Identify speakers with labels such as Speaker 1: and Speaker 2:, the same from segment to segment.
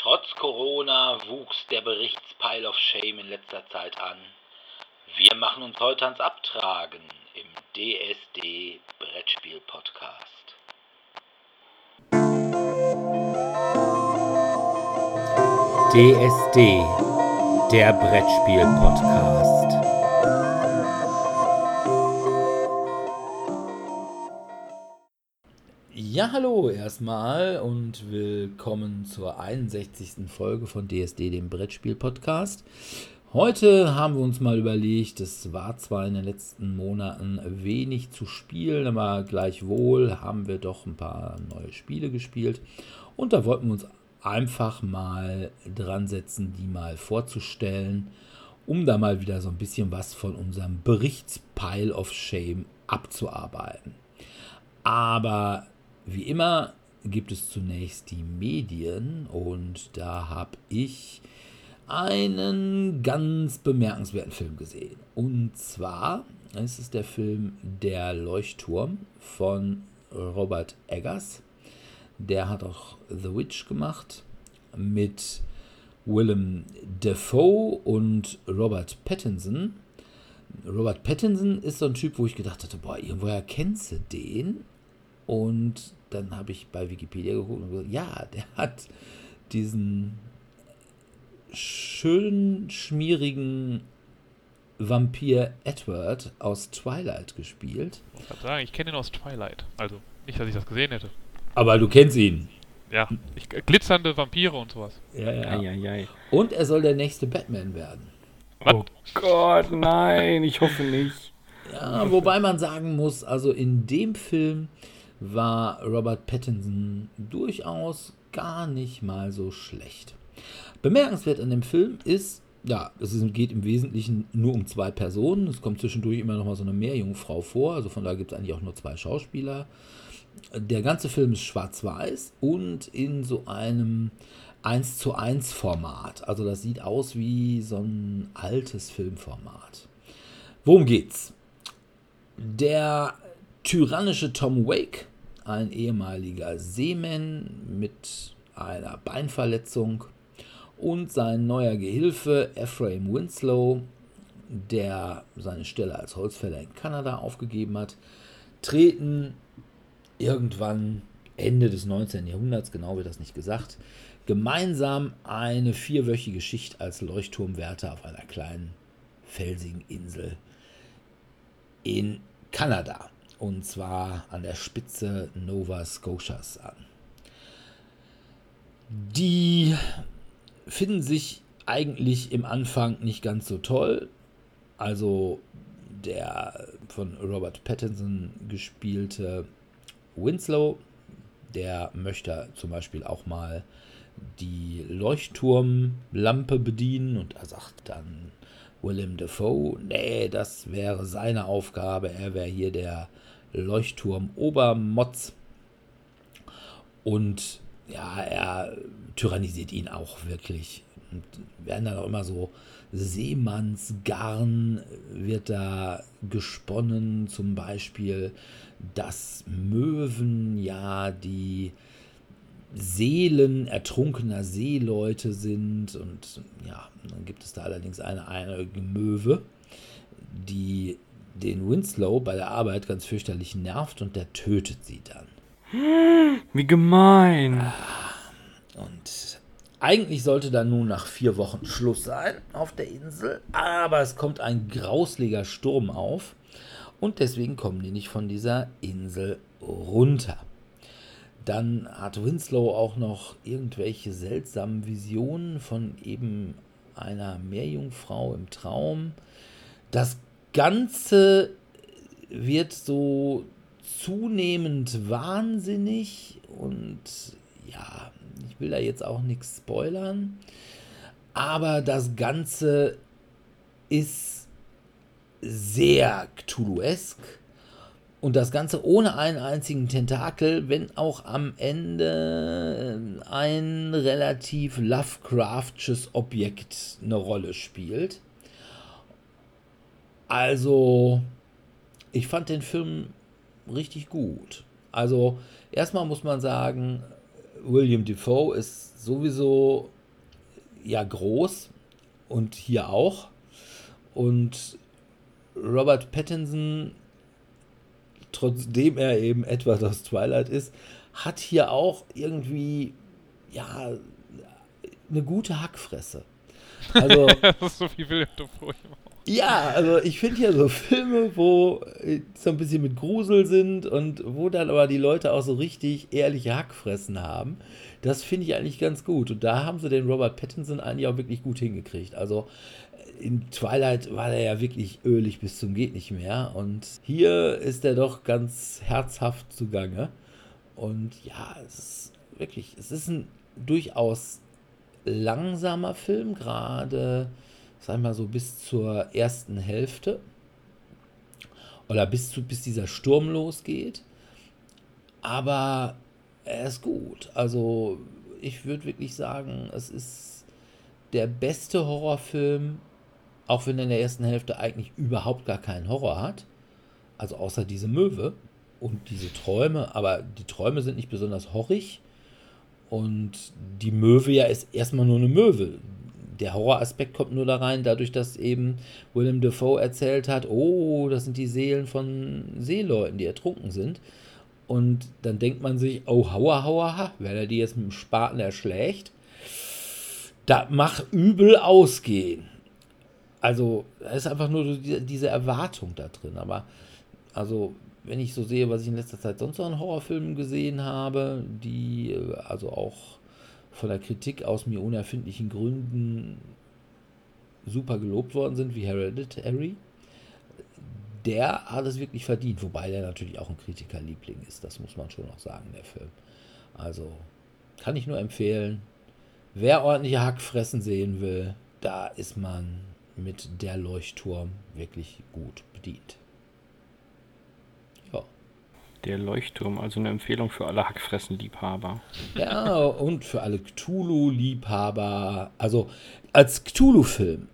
Speaker 1: Trotz Corona wuchs der Berichtspile of Shame in letzter Zeit an. Wir machen uns heute ans Abtragen im DSD Brettspiel Podcast.
Speaker 2: DSD, der Brettspiel Podcast. Ja, hallo erstmal und willkommen zur 61. Folge von DSD, dem Brettspiel Podcast. Heute haben wir uns mal überlegt, es war zwar in den letzten Monaten wenig zu spielen, aber gleichwohl haben wir doch ein paar neue Spiele gespielt und da wollten wir uns einfach mal dran setzen, die mal vorzustellen, um da mal wieder so ein bisschen was von unserem Berichtspile of Shame abzuarbeiten. Aber wie immer gibt es zunächst die Medien und da habe ich einen ganz bemerkenswerten Film gesehen. Und zwar ist es der Film Der Leuchtturm von Robert Eggers. Der hat auch The Witch gemacht mit Willem Dafoe und Robert Pattinson. Robert Pattinson ist so ein Typ, wo ich gedacht hatte, boah, irgendwoher kennst du den? Und dann habe ich bei Wikipedia geguckt und gesagt, ja, der hat diesen schön schmierigen Vampir Edward aus Twilight gespielt.
Speaker 3: Ich kann sagen, ich kenne ihn aus Twilight. Also nicht, dass ich das gesehen hätte.
Speaker 2: Aber du kennst ihn.
Speaker 3: Ja, ich, glitzernde Vampire und sowas.
Speaker 2: Ja, ja.
Speaker 4: Ei, ei, ei.
Speaker 2: Und er soll der nächste Batman werden.
Speaker 3: Was?
Speaker 4: Oh Gott, nein, ich hoffe nicht.
Speaker 2: Ja, wobei man sagen muss, also in dem Film war Robert Pattinson durchaus gar nicht mal so schlecht. Bemerkenswert an dem Film ist, ja, es geht im Wesentlichen nur um zwei Personen. Es kommt zwischendurch immer noch mal so eine Meerjungfrau vor. Also von daher gibt es eigentlich auch nur zwei Schauspieler. Der ganze Film ist schwarz-weiß und in so einem 1 zu 1 Format. Also das sieht aus wie so ein altes Filmformat. Worum geht's? Der tyrannische Tom Wake, ein ehemaliger Seeman mit einer Beinverletzung und sein neuer Gehilfe Ephraim Winslow, der seine Stelle als Holzfäller in Kanada aufgegeben hat, treten irgendwann Ende des 19. Jahrhunderts, genau wird das nicht gesagt, gemeinsam eine vierwöchige Schicht als Leuchtturmwärter auf einer kleinen felsigen Insel in Kanada. Und zwar an der Spitze Nova Scotias an. Die finden sich eigentlich im Anfang nicht ganz so toll. Also der von Robert Pattinson gespielte Winslow, der möchte zum Beispiel auch mal die Leuchtturmlampe bedienen und da sagt dann Willem Dafoe, nee, das wäre seine Aufgabe, er wäre hier der Leuchtturm-Obermotz. Und ja, er tyrannisiert ihn auch wirklich. Und werden dann auch immer so Seemannsgarn wird da gesponnen, zum Beispiel, dass Möwen ja die Seelen ertrunkener Seeleute sind. Und ja, dann gibt es da allerdings eine einäugige Möwe, die den Winslow bei der Arbeit ganz fürchterlich nervt und der tötet sie dann.
Speaker 4: Wie gemein.
Speaker 2: Und eigentlich sollte dann nun nach vier Wochen Schluss sein auf der Insel, aber es kommt ein grausliger Sturm auf und deswegen kommen die nicht von dieser Insel runter. Dann hat Winslow auch noch irgendwelche seltsamen Visionen von eben einer Meerjungfrau im Traum. Das Ganze wird so zunehmend wahnsinnig und ja, ich will da jetzt auch nichts spoilern, aber das Ganze ist sehr Cthulhuesk und das Ganze ohne einen einzigen Tentakel, wenn auch am Ende ein relativ Lovecraftsches Objekt eine Rolle spielt. Also, ich fand den Film richtig gut. Also, erstmal muss man sagen, William Defoe ist sowieso ja groß und hier auch. Und Robert Pattinson, trotzdem er eben etwas aus Twilight ist, hat hier auch irgendwie ja eine gute Hackfresse. Also,
Speaker 3: das ist so wie William Dafoe.
Speaker 2: ja, also ich finde ja so Filme, wo äh, so ein bisschen mit Grusel sind und wo dann aber die Leute auch so richtig ehrliche Hackfressen haben, das finde ich eigentlich ganz gut. Und da haben sie den Robert Pattinson eigentlich auch wirklich gut hingekriegt. Also in Twilight war er ja wirklich ölig bis zum geht nicht mehr und hier ist er doch ganz herzhaft zugange. Und ja, es ist wirklich, es ist ein durchaus langsamer Film, gerade, sag ich mal so, bis zur ersten Hälfte. Oder bis, zu, bis dieser Sturm losgeht. Aber er ist gut. Also, ich würde wirklich sagen, es ist der beste Horrorfilm, auch wenn er in der ersten Hälfte eigentlich überhaupt gar keinen Horror hat. Also außer diese Möwe und diese Träume, aber die Träume sind nicht besonders horrig. Und die Möwe ja ist erstmal nur eine Möwe. Der Horroraspekt kommt nur da rein, dadurch, dass eben Willem Dafoe erzählt hat, oh, das sind die Seelen von Seeleuten, die ertrunken sind. Und dann denkt man sich, oh, hauer, hauer, ha, wenn er die jetzt mit dem Spaten erschlägt, da macht übel ausgehen. Also, da ist einfach nur diese Erwartung da drin. Aber, also, wenn ich so sehe, was ich in letzter Zeit sonst noch an Horrorfilmen gesehen habe, die äh, also auch von der Kritik aus mir unerfindlichen Gründen super gelobt worden sind, wie Hereditary, der hat es wirklich verdient, wobei der natürlich auch ein Kritikerliebling ist, das muss man schon auch sagen, der Film. Also kann ich nur empfehlen, wer ordentliche Hackfressen sehen will, da ist man mit der Leuchtturm wirklich gut bedient.
Speaker 4: Der Leuchtturm, also eine Empfehlung für alle Hackfressen-Liebhaber.
Speaker 2: Ja, und für alle Cthulhu-Liebhaber. Also als Cthulhu-Film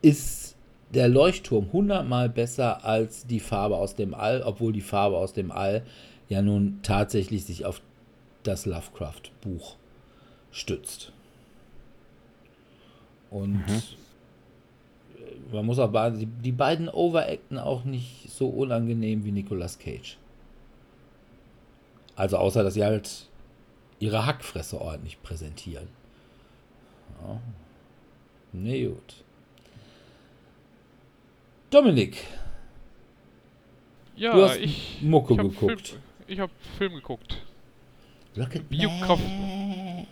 Speaker 2: ist der Leuchtturm hundertmal besser als die Farbe aus dem All, obwohl die Farbe aus dem All ja nun tatsächlich sich auf das Lovecraft-Buch stützt. Und mhm. Man muss auch sagen, die, die beiden overacten auch nicht so unangenehm wie Nicolas Cage. Also außer, dass sie halt ihre Hackfresse ordentlich präsentieren. Ja. Nee, gut. Dominik.
Speaker 3: Ja,
Speaker 2: du hast
Speaker 3: ich,
Speaker 2: Mucke
Speaker 3: ich hab
Speaker 2: geguckt.
Speaker 3: Film, ich habe Film geguckt.
Speaker 2: Rocket
Speaker 3: Biograf
Speaker 2: Man.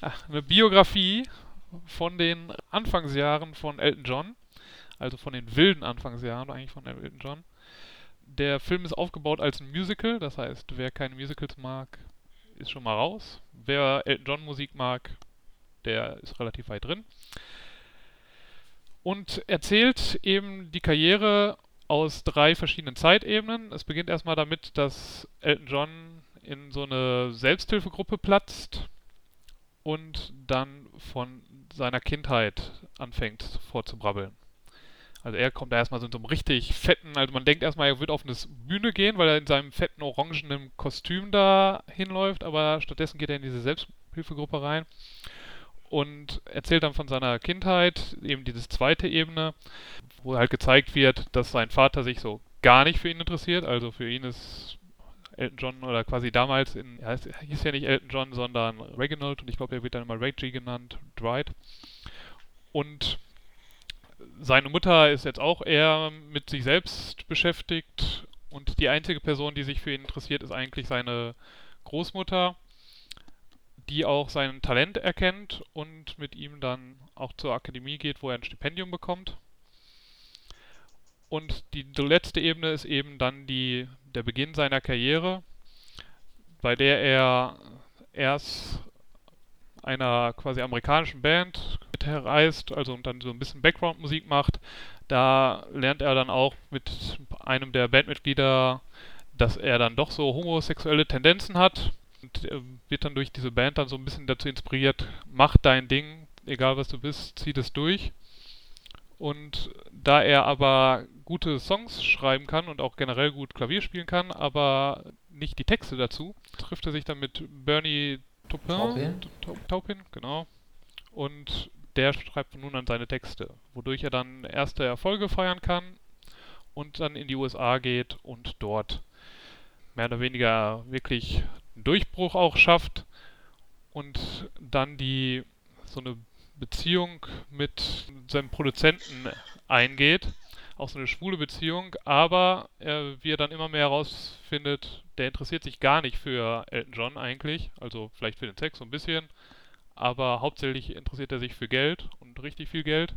Speaker 3: Ach, eine Biografie von den Anfangsjahren von Elton John. Also von den wilden Anfangsjahren eigentlich von Elton John der Film ist aufgebaut als ein Musical, das heißt, wer keine Musicals mag, ist schon mal raus. Wer Elton John Musik mag, der ist relativ weit drin. Und erzählt eben die Karriere aus drei verschiedenen Zeitebenen. Es beginnt erstmal damit, dass Elton John in so eine Selbsthilfegruppe platzt und dann von seiner Kindheit anfängt vorzubrabbeln. Also er kommt da erstmal so in so einem richtig fetten, also man denkt erstmal, er wird auf eine Bühne gehen, weil er in seinem fetten orangenen Kostüm da hinläuft, aber stattdessen geht er in diese Selbsthilfegruppe rein und erzählt dann von seiner Kindheit, eben diese zweite Ebene, wo halt gezeigt wird, dass sein Vater sich so gar nicht für ihn interessiert. Also für ihn ist Elton John oder quasi damals in, ja, es hieß ja nicht Elton John, sondern Reginald und ich glaube, er wird dann immer Reggie genannt, Dwight. Und seine Mutter ist jetzt auch eher mit sich selbst beschäftigt und die einzige Person, die sich für ihn interessiert, ist eigentlich seine Großmutter, die auch sein Talent erkennt und mit ihm dann auch zur Akademie geht, wo er ein Stipendium bekommt. Und die letzte Ebene ist eben dann die, der Beginn seiner Karriere, bei der er erst einer quasi amerikanischen Band mitreist, also und dann so ein bisschen Background-Musik macht. Da lernt er dann auch mit einem der Bandmitglieder, dass er dann doch so homosexuelle Tendenzen hat und äh, wird dann durch diese Band dann so ein bisschen dazu inspiriert, mach dein Ding, egal was du bist, zieh das durch. Und da er aber gute Songs schreiben kann und auch generell gut Klavier spielen kann, aber nicht die Texte dazu. Trifft er sich dann mit Bernie Taupin,
Speaker 2: Taupin.
Speaker 3: Tau- Taupin, genau. Und der schreibt nun an seine Texte, wodurch er dann erste Erfolge feiern kann und dann in die USA geht und dort mehr oder weniger wirklich einen Durchbruch auch schafft und dann die so eine Beziehung mit seinem Produzenten eingeht, auch so eine schwule Beziehung, aber er, wie er dann immer mehr herausfindet, der interessiert sich gar nicht für Elton John eigentlich, also vielleicht für den Sex so ein bisschen, aber hauptsächlich interessiert er sich für Geld und richtig viel Geld,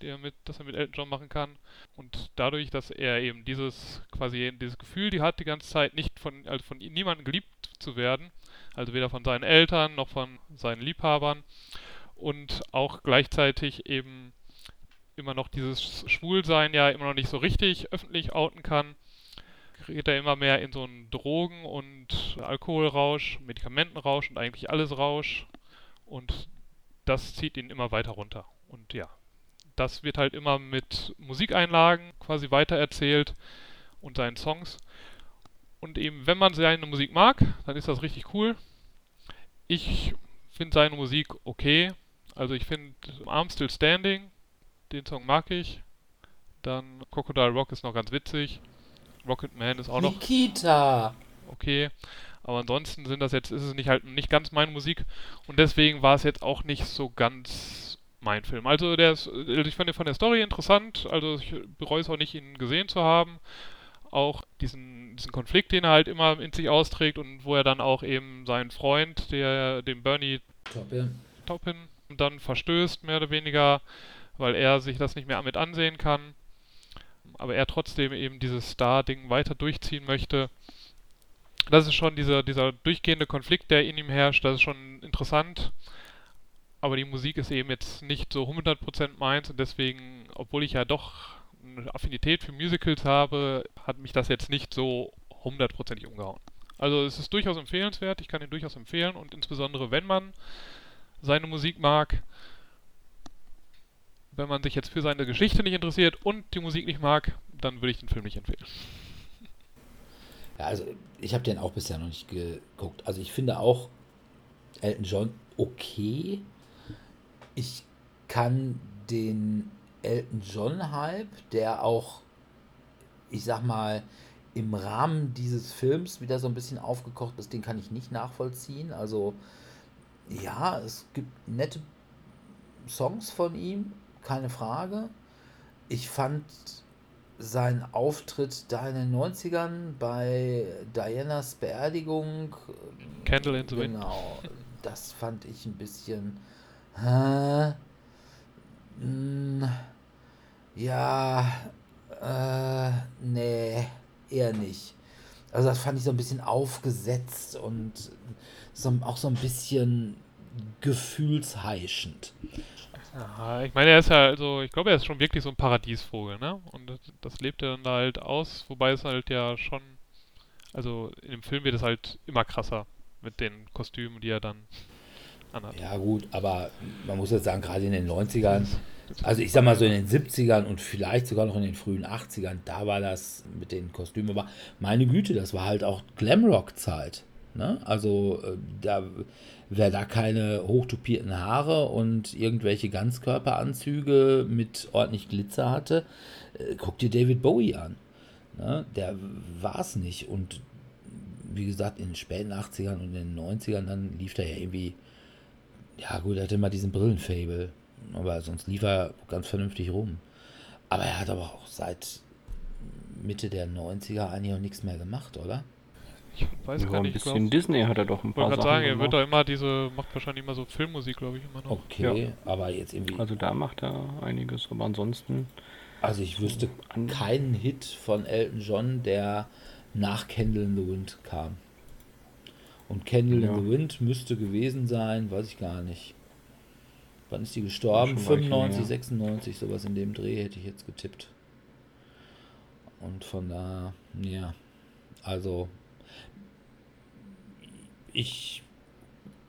Speaker 3: der mit, das er mit Elton John machen kann. Und dadurch, dass er eben dieses quasi dieses Gefühl, die hat die ganze Zeit nicht von also von niemandem geliebt zu werden, also weder von seinen Eltern noch von seinen Liebhabern und auch gleichzeitig eben immer noch dieses Schwulsein ja immer noch nicht so richtig öffentlich outen kann, gerät er immer mehr in so einen Drogen- und Alkoholrausch, Medikamentenrausch und eigentlich alles Rausch und das zieht ihn immer weiter runter. Und ja, das wird halt immer mit Musikeinlagen quasi weitererzählt und seinen Songs. Und eben, wenn man seine Musik mag, dann ist das richtig cool. Ich finde seine Musik okay. Also ich finde Arm Still Standing, den Song mag ich. Dann Crocodile Rock ist noch ganz witzig. Rocket Man ist auch noch
Speaker 2: Nikita!
Speaker 3: okay. Aber ansonsten sind das jetzt, ist es nicht halt nicht ganz meine Musik und deswegen war es jetzt auch nicht so ganz mein Film. Also der ist, also ich fand den von der Story interessant, also ich bereue es auch nicht, ihn gesehen zu haben. Auch diesen, diesen Konflikt, den er halt immer in sich austrägt und wo er dann auch eben seinen Freund, der dem Bernie
Speaker 2: Taupin.
Speaker 3: Taupin dann verstößt, mehr oder weniger, weil er sich das nicht mehr mit ansehen kann. Aber er trotzdem eben dieses Star-Ding weiter durchziehen möchte. Das ist schon dieser, dieser durchgehende Konflikt, der in ihm herrscht, das ist schon interessant. Aber die Musik ist eben jetzt nicht so 100% meins und deswegen, obwohl ich ja doch eine Affinität für Musicals habe, hat mich das jetzt nicht so hundertprozentig umgehauen. Also es ist durchaus empfehlenswert, ich kann ihn durchaus empfehlen und insbesondere wenn man seine Musik mag, wenn man sich jetzt für seine Geschichte nicht interessiert und die Musik nicht mag, dann würde ich den Film nicht empfehlen.
Speaker 2: Ja, also ich habe den auch bisher noch nicht geguckt. Also ich finde auch Elton John okay. Ich kann den Elton John-Hype, der auch, ich sag mal, im Rahmen dieses Films wieder so ein bisschen aufgekocht ist, den kann ich nicht nachvollziehen. Also ja, es gibt nette Songs von ihm, keine Frage. Ich fand sein Auftritt da in den 90ern bei Dianas Beerdigung.
Speaker 3: Candle in the Wind.
Speaker 2: Genau, das fand ich ein bisschen. Hä? Hm, ja, äh, nee, eher nicht. Also das fand ich so ein bisschen aufgesetzt und so, auch so ein bisschen gefühlsheischend.
Speaker 3: Ja, ich meine, er ist ja, also, ich glaube, er ist schon wirklich so ein Paradiesvogel, ne? Und das, das lebt er dann da halt aus, wobei es halt ja schon, also in dem Film wird es halt immer krasser mit den Kostümen, die er dann anhat.
Speaker 2: Ja gut, aber man muss jetzt sagen, gerade in den 90ern, also ich sag mal so in den 70ern und vielleicht sogar noch in den frühen 80ern, da war das mit den Kostümen, aber meine Güte, das war halt auch Glamrock-Zeit. Ne? Also äh, da, wer da keine hochtopierten Haare und irgendwelche Ganzkörperanzüge mit ordentlich Glitzer hatte, äh, guck dir David Bowie an. Ne? Der war es nicht. Und wie gesagt, in den späten 80ern und in den 90ern, dann lief der ja irgendwie, ja gut, er hatte immer diesen Brillenfable. Aber sonst lief er ganz vernünftig rum. Aber er hat aber auch seit Mitte der 90er eigentlich auch nichts mehr gemacht, oder?
Speaker 3: Ich weiß
Speaker 4: Ja,
Speaker 3: gar
Speaker 4: ein
Speaker 3: nicht, ich glaub-
Speaker 4: bisschen Disney hat er doch ein
Speaker 3: Ich
Speaker 4: paar
Speaker 3: wollte
Speaker 4: Sachen
Speaker 3: gerade sagen, er wird doch immer diese, macht wahrscheinlich immer so Filmmusik, glaube ich, immer noch.
Speaker 2: Okay, aber jetzt irgendwie.
Speaker 4: Also da macht er einiges, aber ansonsten
Speaker 2: Also ich wüsste
Speaker 4: an-
Speaker 2: keinen Hit von Elton John, der nach Candle in the Wind kam. Und Candle
Speaker 4: Ja.
Speaker 2: in the Wind müsste gewesen sein, weiß ich gar nicht. Wann ist die gestorben?
Speaker 4: Schon ein Weilchen
Speaker 2: 95,
Speaker 4: her.
Speaker 2: 96, sowas in dem Dreh hätte ich jetzt getippt. Und von da, ja, also ich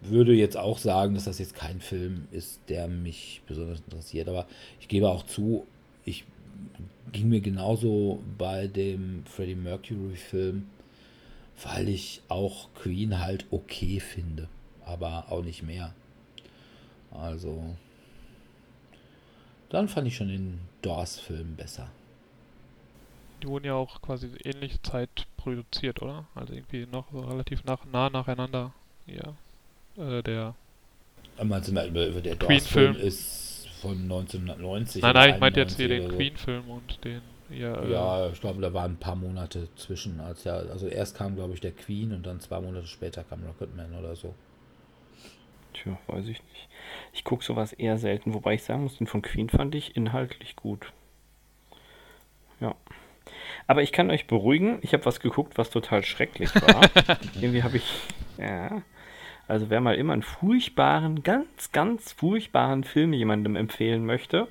Speaker 2: würde jetzt auch sagen, dass das jetzt kein Film ist, der mich besonders interessiert. Aber ich gebe auch zu, ich ging mir genauso bei dem Freddie Mercury Film weil ich auch Queen halt okay finde, aber auch nicht mehr. Also, dann fand ich schon den Doors-Film besser.
Speaker 3: Die wurden ja auch quasi ähnliche Zeit produziert, oder? Also irgendwie noch so relativ nach, nah nacheinander. Ja. Äh, der.
Speaker 2: Meinst du mal, über, über der
Speaker 3: Queen-Film.
Speaker 2: Ist von 1990?
Speaker 3: Nein, nein, ich meinte jetzt hier
Speaker 2: 91
Speaker 3: den
Speaker 2: so.
Speaker 3: Queen-Film und den. Ja, äh,
Speaker 2: Ja, ich glaube, da waren ein paar Monate zwischen. Als ja, also erst kam, glaube ich, der Queen und dann zwei Monate später kam Rocketman oder so.
Speaker 4: Tja, weiß ich nicht. Ich gucke sowas eher selten, wobei ich sagen muss, den von Queen fand ich inhaltlich gut. Ja. Aber ich kann euch beruhigen, ich habe was geguckt, was total schrecklich war. Irgendwie habe ich. Ja. Also wer mal immer einen furchtbaren, ganz, ganz furchtbaren Film jemandem empfehlen möchte,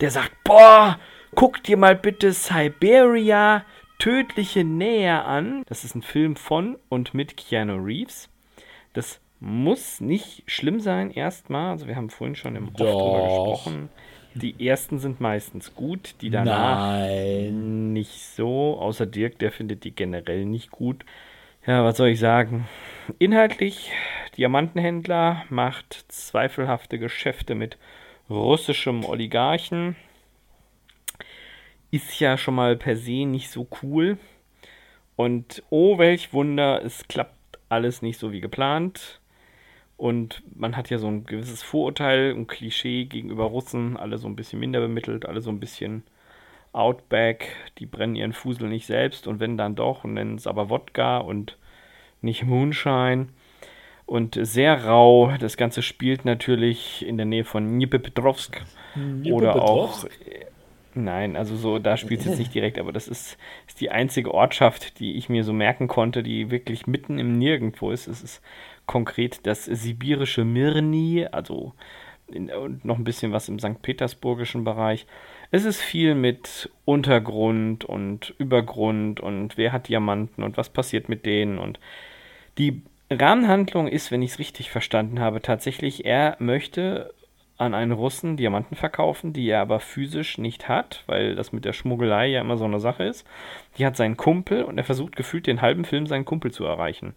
Speaker 4: der sagt, boah, guck dir mal bitte Siberia, tödliche Nähe an. Das ist ein Film von und mit Keanu Reeves. Das muss nicht schlimm sein erstmal. Also wir haben vorhin schon im Off drüber gesprochen. Die ersten sind meistens gut, die danach
Speaker 2: Nein.
Speaker 4: nicht so. Außer Dirk, der findet die generell nicht gut. Ja, was soll ich sagen? Inhaltlich, Diamantenhändler macht zweifelhafte Geschäfte mit russischem Oligarchen. Ist ja schon mal per se nicht so cool. Und oh, welch Wunder, es klappt alles nicht so wie geplant. Und man hat ja so ein gewisses Vorurteil und Klischee gegenüber Russen, alle so ein bisschen minder bemittelt, alle so ein bisschen Outback, die brennen ihren Fusel nicht selbst und wenn dann doch und nennen es aber Wodka und nicht Moonshine. Und sehr rau, das Ganze spielt natürlich in der Nähe von Dnipropetrovsk oder auch. Nein, also so, da spielt es jetzt nicht direkt, aber das ist, ist die einzige Ortschaft, die ich mir so merken konnte, die wirklich mitten im Nirgendwo ist. Es ist konkret das sibirische Mirny, also in, noch ein bisschen was im St. Petersburgischen Bereich. Es ist viel mit Untergrund und Übergrund und wer hat Diamanten und was passiert mit denen und die Rahmenhandlung ist, wenn ich es richtig verstanden habe, tatsächlich, er möchte an einen Russen Diamanten verkaufen, die er aber physisch nicht hat, weil das mit der Schmuggelei ja immer so eine Sache ist. Die hat seinen Kumpel und er versucht gefühlt den halben Film seinen Kumpel zu erreichen.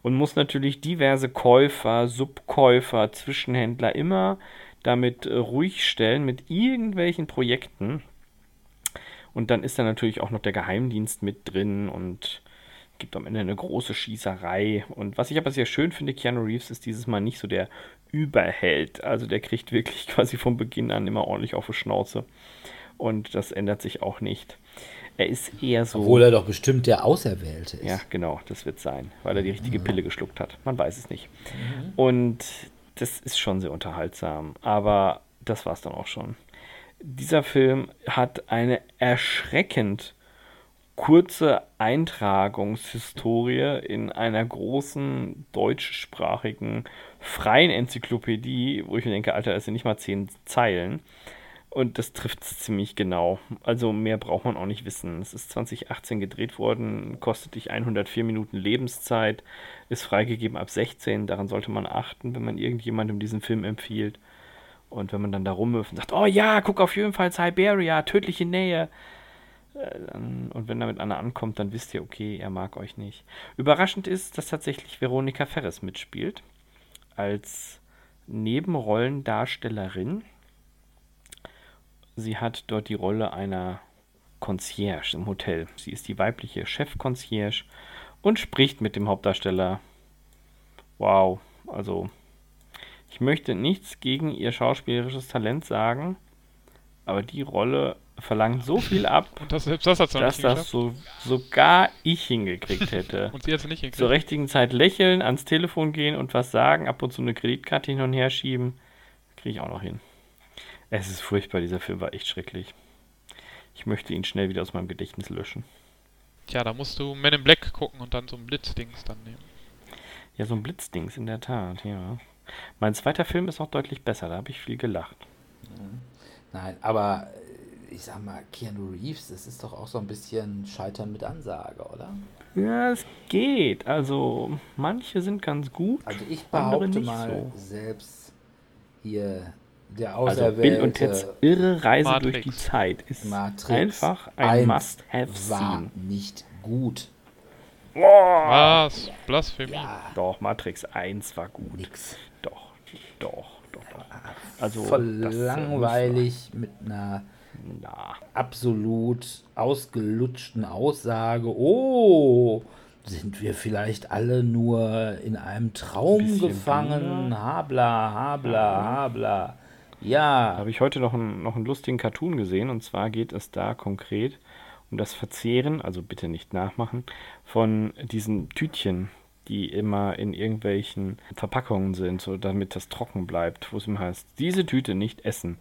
Speaker 4: Und muss natürlich diverse Käufer, Subkäufer, Zwischenhändler immer damit äh, ruhig stellen mit irgendwelchen Projekten. Und dann ist da natürlich auch noch der Geheimdienst mit drin und gibt am Ende eine große Schießerei. Und was ich aber sehr schön finde, Keanu Reeves ist dieses Mal nicht so der Überheld. Also der kriegt wirklich quasi von Beginn an immer ordentlich auf die Schnauze. Und das ändert sich auch nicht. Er ist eher so.
Speaker 2: Obwohl er doch bestimmt der Auserwählte ist.
Speaker 4: Ja, genau, das wird sein, weil er die richtige Pille geschluckt hat. Man weiß es nicht. Und das ist schon sehr unterhaltsam, aber das war es dann auch schon. Dieser Film hat eine erschreckend kurze Eintragungshistorie in einer großen deutschsprachigen freien Enzyklopädie, wo ich mir denke, Alter, das sind nicht mal zehn Zeilen. Und das trifft es ziemlich genau. Also mehr braucht man auch nicht wissen. Es ist 2018 gedreht worden, kostet dich 104 Minuten Lebenszeit, ist freigegeben ab 16. Daran sollte man achten, wenn man irgendjemandem diesen Film empfiehlt. Und wenn man dann da rumwirft und sagt, oh ja, guck auf jeden Fall Siberia, tödliche Nähe. Äh, Und wenn damit einer ankommt, dann wisst ihr, okay, er mag euch nicht. Überraschend ist, dass tatsächlich Veronika Ferres mitspielt. Als Nebenrollendarstellerin. Sie hat dort die Rolle einer Concierge im Hotel. Sie ist die weibliche Chef-Concierge und spricht mit dem Hauptdarsteller. Wow, also ich möchte nichts gegen ihr schauspielerisches Talent sagen, aber die Rolle verlangt so viel ab,
Speaker 3: Und das, selbst das
Speaker 4: dass
Speaker 3: nicht
Speaker 4: das so, sogar ich hingekriegt hätte.
Speaker 3: Und sie hat es nicht
Speaker 4: Zur
Speaker 3: hingekriegt.
Speaker 4: richtigen Zeit lächeln, ans Telefon gehen und was sagen, ab und zu eine Kreditkarte hin und her schieben, kriege ich auch noch hin. Es ist furchtbar, dieser Film war echt schrecklich. Ich möchte ihn schnell wieder aus meinem Gedächtnis löschen.
Speaker 3: Tja, da musst du Men in Black gucken und dann so ein Blitzdings dann nehmen.
Speaker 4: Ja, so ein Blitzdings, in der Tat, ja. Mein zweiter Film ist auch deutlich besser, da habe ich viel gelacht.
Speaker 2: Nein, aber äh, ich sag mal, Keanu Reeves, das ist doch auch so ein bisschen Scheitern mit Ansage, oder?
Speaker 4: Ja, es geht. Also, manche sind ganz gut.
Speaker 2: Also ich
Speaker 4: andere
Speaker 2: behaupte
Speaker 4: nicht
Speaker 2: mal,
Speaker 4: so.
Speaker 2: selbst hier der
Speaker 4: Also
Speaker 2: Auserwählte
Speaker 4: Bill und Ted's irre Reise
Speaker 3: Matrix.
Speaker 4: durch die Zeit ist
Speaker 2: Matrix
Speaker 4: einfach ein
Speaker 2: 1
Speaker 4: Must-Have-Scene.
Speaker 2: war nicht gut.
Speaker 4: Boah.
Speaker 3: Was? Blasphemie.
Speaker 4: Doch, Matrix 1 war gut.
Speaker 2: Nix.
Speaker 4: Doch, doch. Also,
Speaker 2: Voll
Speaker 4: äh,
Speaker 2: langweilig mit einer
Speaker 4: Na,
Speaker 2: absolut ausgelutschten Aussage. Oh, sind wir vielleicht alle nur in einem Traum
Speaker 4: Bisschen
Speaker 2: gefangen?
Speaker 4: Wunder.
Speaker 2: Habla, habla, habla. Ja,
Speaker 4: habe ich heute noch einen, noch einen lustigen Cartoon gesehen und zwar geht es da konkret um das Verzehren, also bitte nicht nachmachen, von diesen Tütchen, die immer in irgendwelchen Verpackungen sind, so damit das trocken bleibt, wo es immer heißt, diese Tüte nicht essen.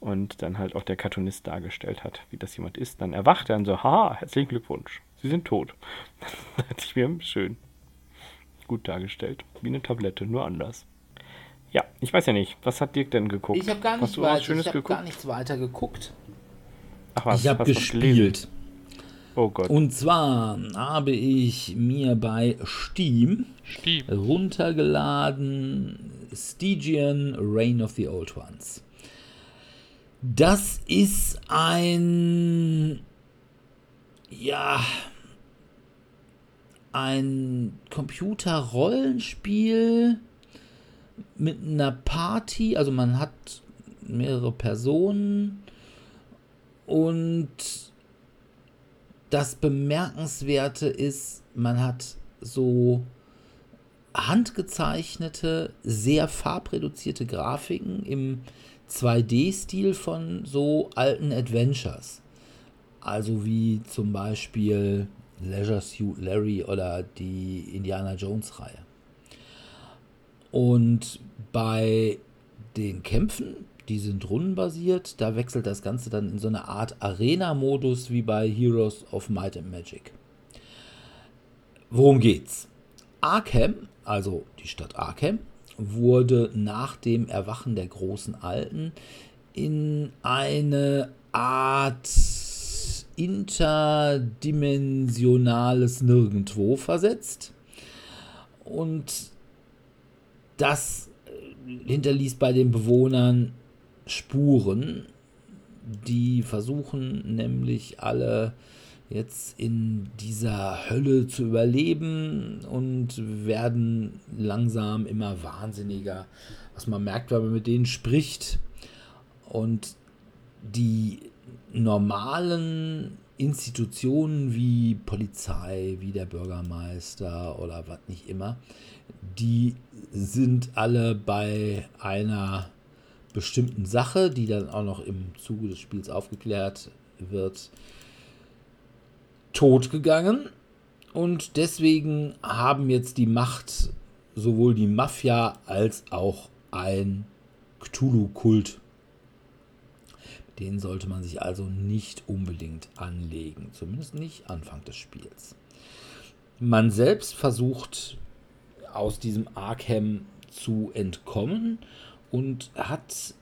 Speaker 4: Und dann halt auch der Cartoonist dargestellt hat, wie das jemand isst. Dann erwacht er und so, haha, herzlichen Glückwunsch, Sie sind tot. da dachte ich mir, schön. Gut dargestellt. Wie eine Tablette, nur anders. Ja, ich weiß ja nicht. Was hat Dirk denn geguckt?
Speaker 2: ich habe gar, nicht ich hab gar nichts weiter geguckt.
Speaker 4: Ach was,
Speaker 2: ich habe gespielt.
Speaker 4: Oh Gott.
Speaker 2: Und zwar habe ich mir bei Steam
Speaker 3: Steam.
Speaker 2: runtergeladen Stygian Reign of the Old Ones. Das ist ein ja ein Computerrollenspiel mit einer Party, also man hat mehrere Personen und das Bemerkenswerte ist, man hat so handgezeichnete, sehr farbreduzierte Grafiken im 2D-Stil von so alten Adventures. Also wie zum Beispiel Leisure Suit Larry oder die Indiana Jones-Reihe. Und bei den Kämpfen, die sind rundenbasiert, da wechselt das Ganze dann in so eine Art Arena-Modus wie bei Heroes of Might and Magic. Worum geht's? Arkham, also die Stadt Arkham, wurde nach dem Erwachen der großen Alten in eine Art interdimensionales Nirgendwo versetzt. Und das hinterließ bei den Bewohnern Spuren, die versuchen nämlich alle jetzt in dieser Hölle zu überleben und werden langsam immer wahnsinniger, was man merkt, wenn man mit denen spricht. Und die normalen Institutionen wie Polizei, wie der Bürgermeister oder was nicht immer, die sind alle bei einer bestimmten Sache, die dann auch noch im Zuge des Spiels aufgeklärt wird, tot gegangen. Und deswegen haben jetzt die Macht sowohl die Mafia als auch ein Cthulhu-Kult. Den sollte man sich also nicht unbedingt anlegen, zumindest nicht Anfang des Spiels. Man selbst versucht aus diesem Arkham zu entkommen und hat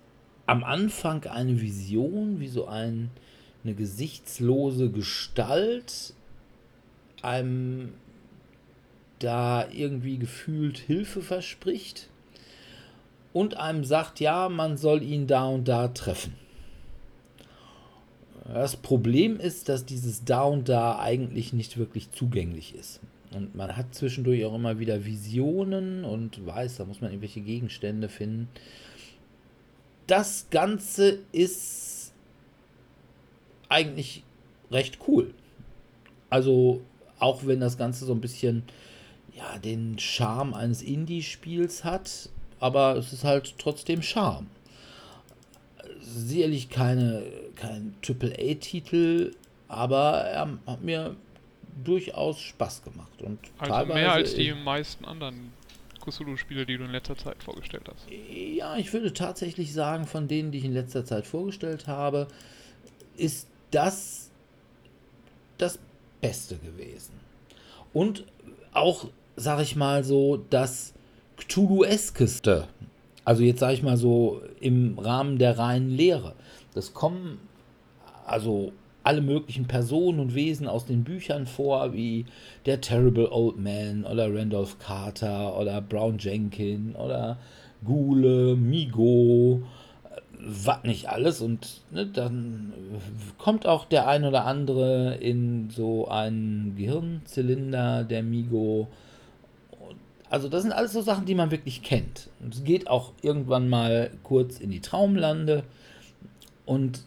Speaker 2: am Anfang eine Vision, wie so ein, eine gesichtslose Gestalt einem da irgendwie gefühlt Hilfe verspricht und einem sagt, ja, man soll ihn da und da treffen. Das Problem ist, dass dieses da und da eigentlich nicht wirklich zugänglich ist. Und man hat zwischendurch auch immer wieder Visionen und weiß, da muss man irgendwelche Gegenstände finden. Das Ganze ist eigentlich recht cool. Also, auch wenn das Ganze so ein bisschen ja, den Charme eines Indie-Spiels hat, aber es ist halt trotzdem Charme. Sicherlich keine, kein AAA-Titel, aber er hat mir durchaus Spaß gemacht. Und
Speaker 3: Also mehr als die meisten anderen Cthulhu-Spiele, die du in letzter Zeit vorgestellt hast.
Speaker 2: Ja, ich würde tatsächlich sagen, von denen, die ich in letzter Zeit vorgestellt habe, ist das das Beste gewesen. Und auch, sag ich mal so, das Cthulhu-eskeste. Also jetzt sage ich mal so im Rahmen der reinen Lehre. Das kommen also alle möglichen Personen und Wesen aus den Büchern vor, wie der Terrible Old Man oder Randolph Carter oder Brown Jenkin oder Gule, Migo, was nicht alles und ne, dann kommt auch der ein oder andere in so einen Gehirnzylinder der Migo. Also das sind alles so Sachen, die man wirklich kennt. Und es geht auch irgendwann mal kurz in die Traumlande und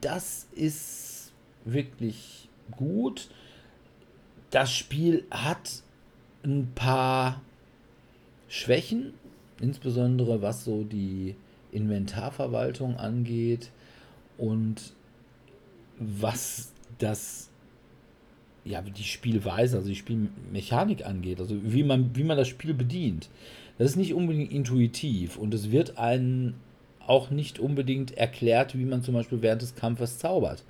Speaker 2: das ist wirklich gut. Das Spiel hat ein paar Schwächen, insbesondere was so die Inventarverwaltung angeht und was das ja die Spielweise, also die Spielmechanik angeht, also wie man wie man das Spiel bedient. Das ist nicht unbedingt intuitiv und es wird einen auch nicht unbedingt erklärt, wie man zum Beispiel während des Kampfes zaubert.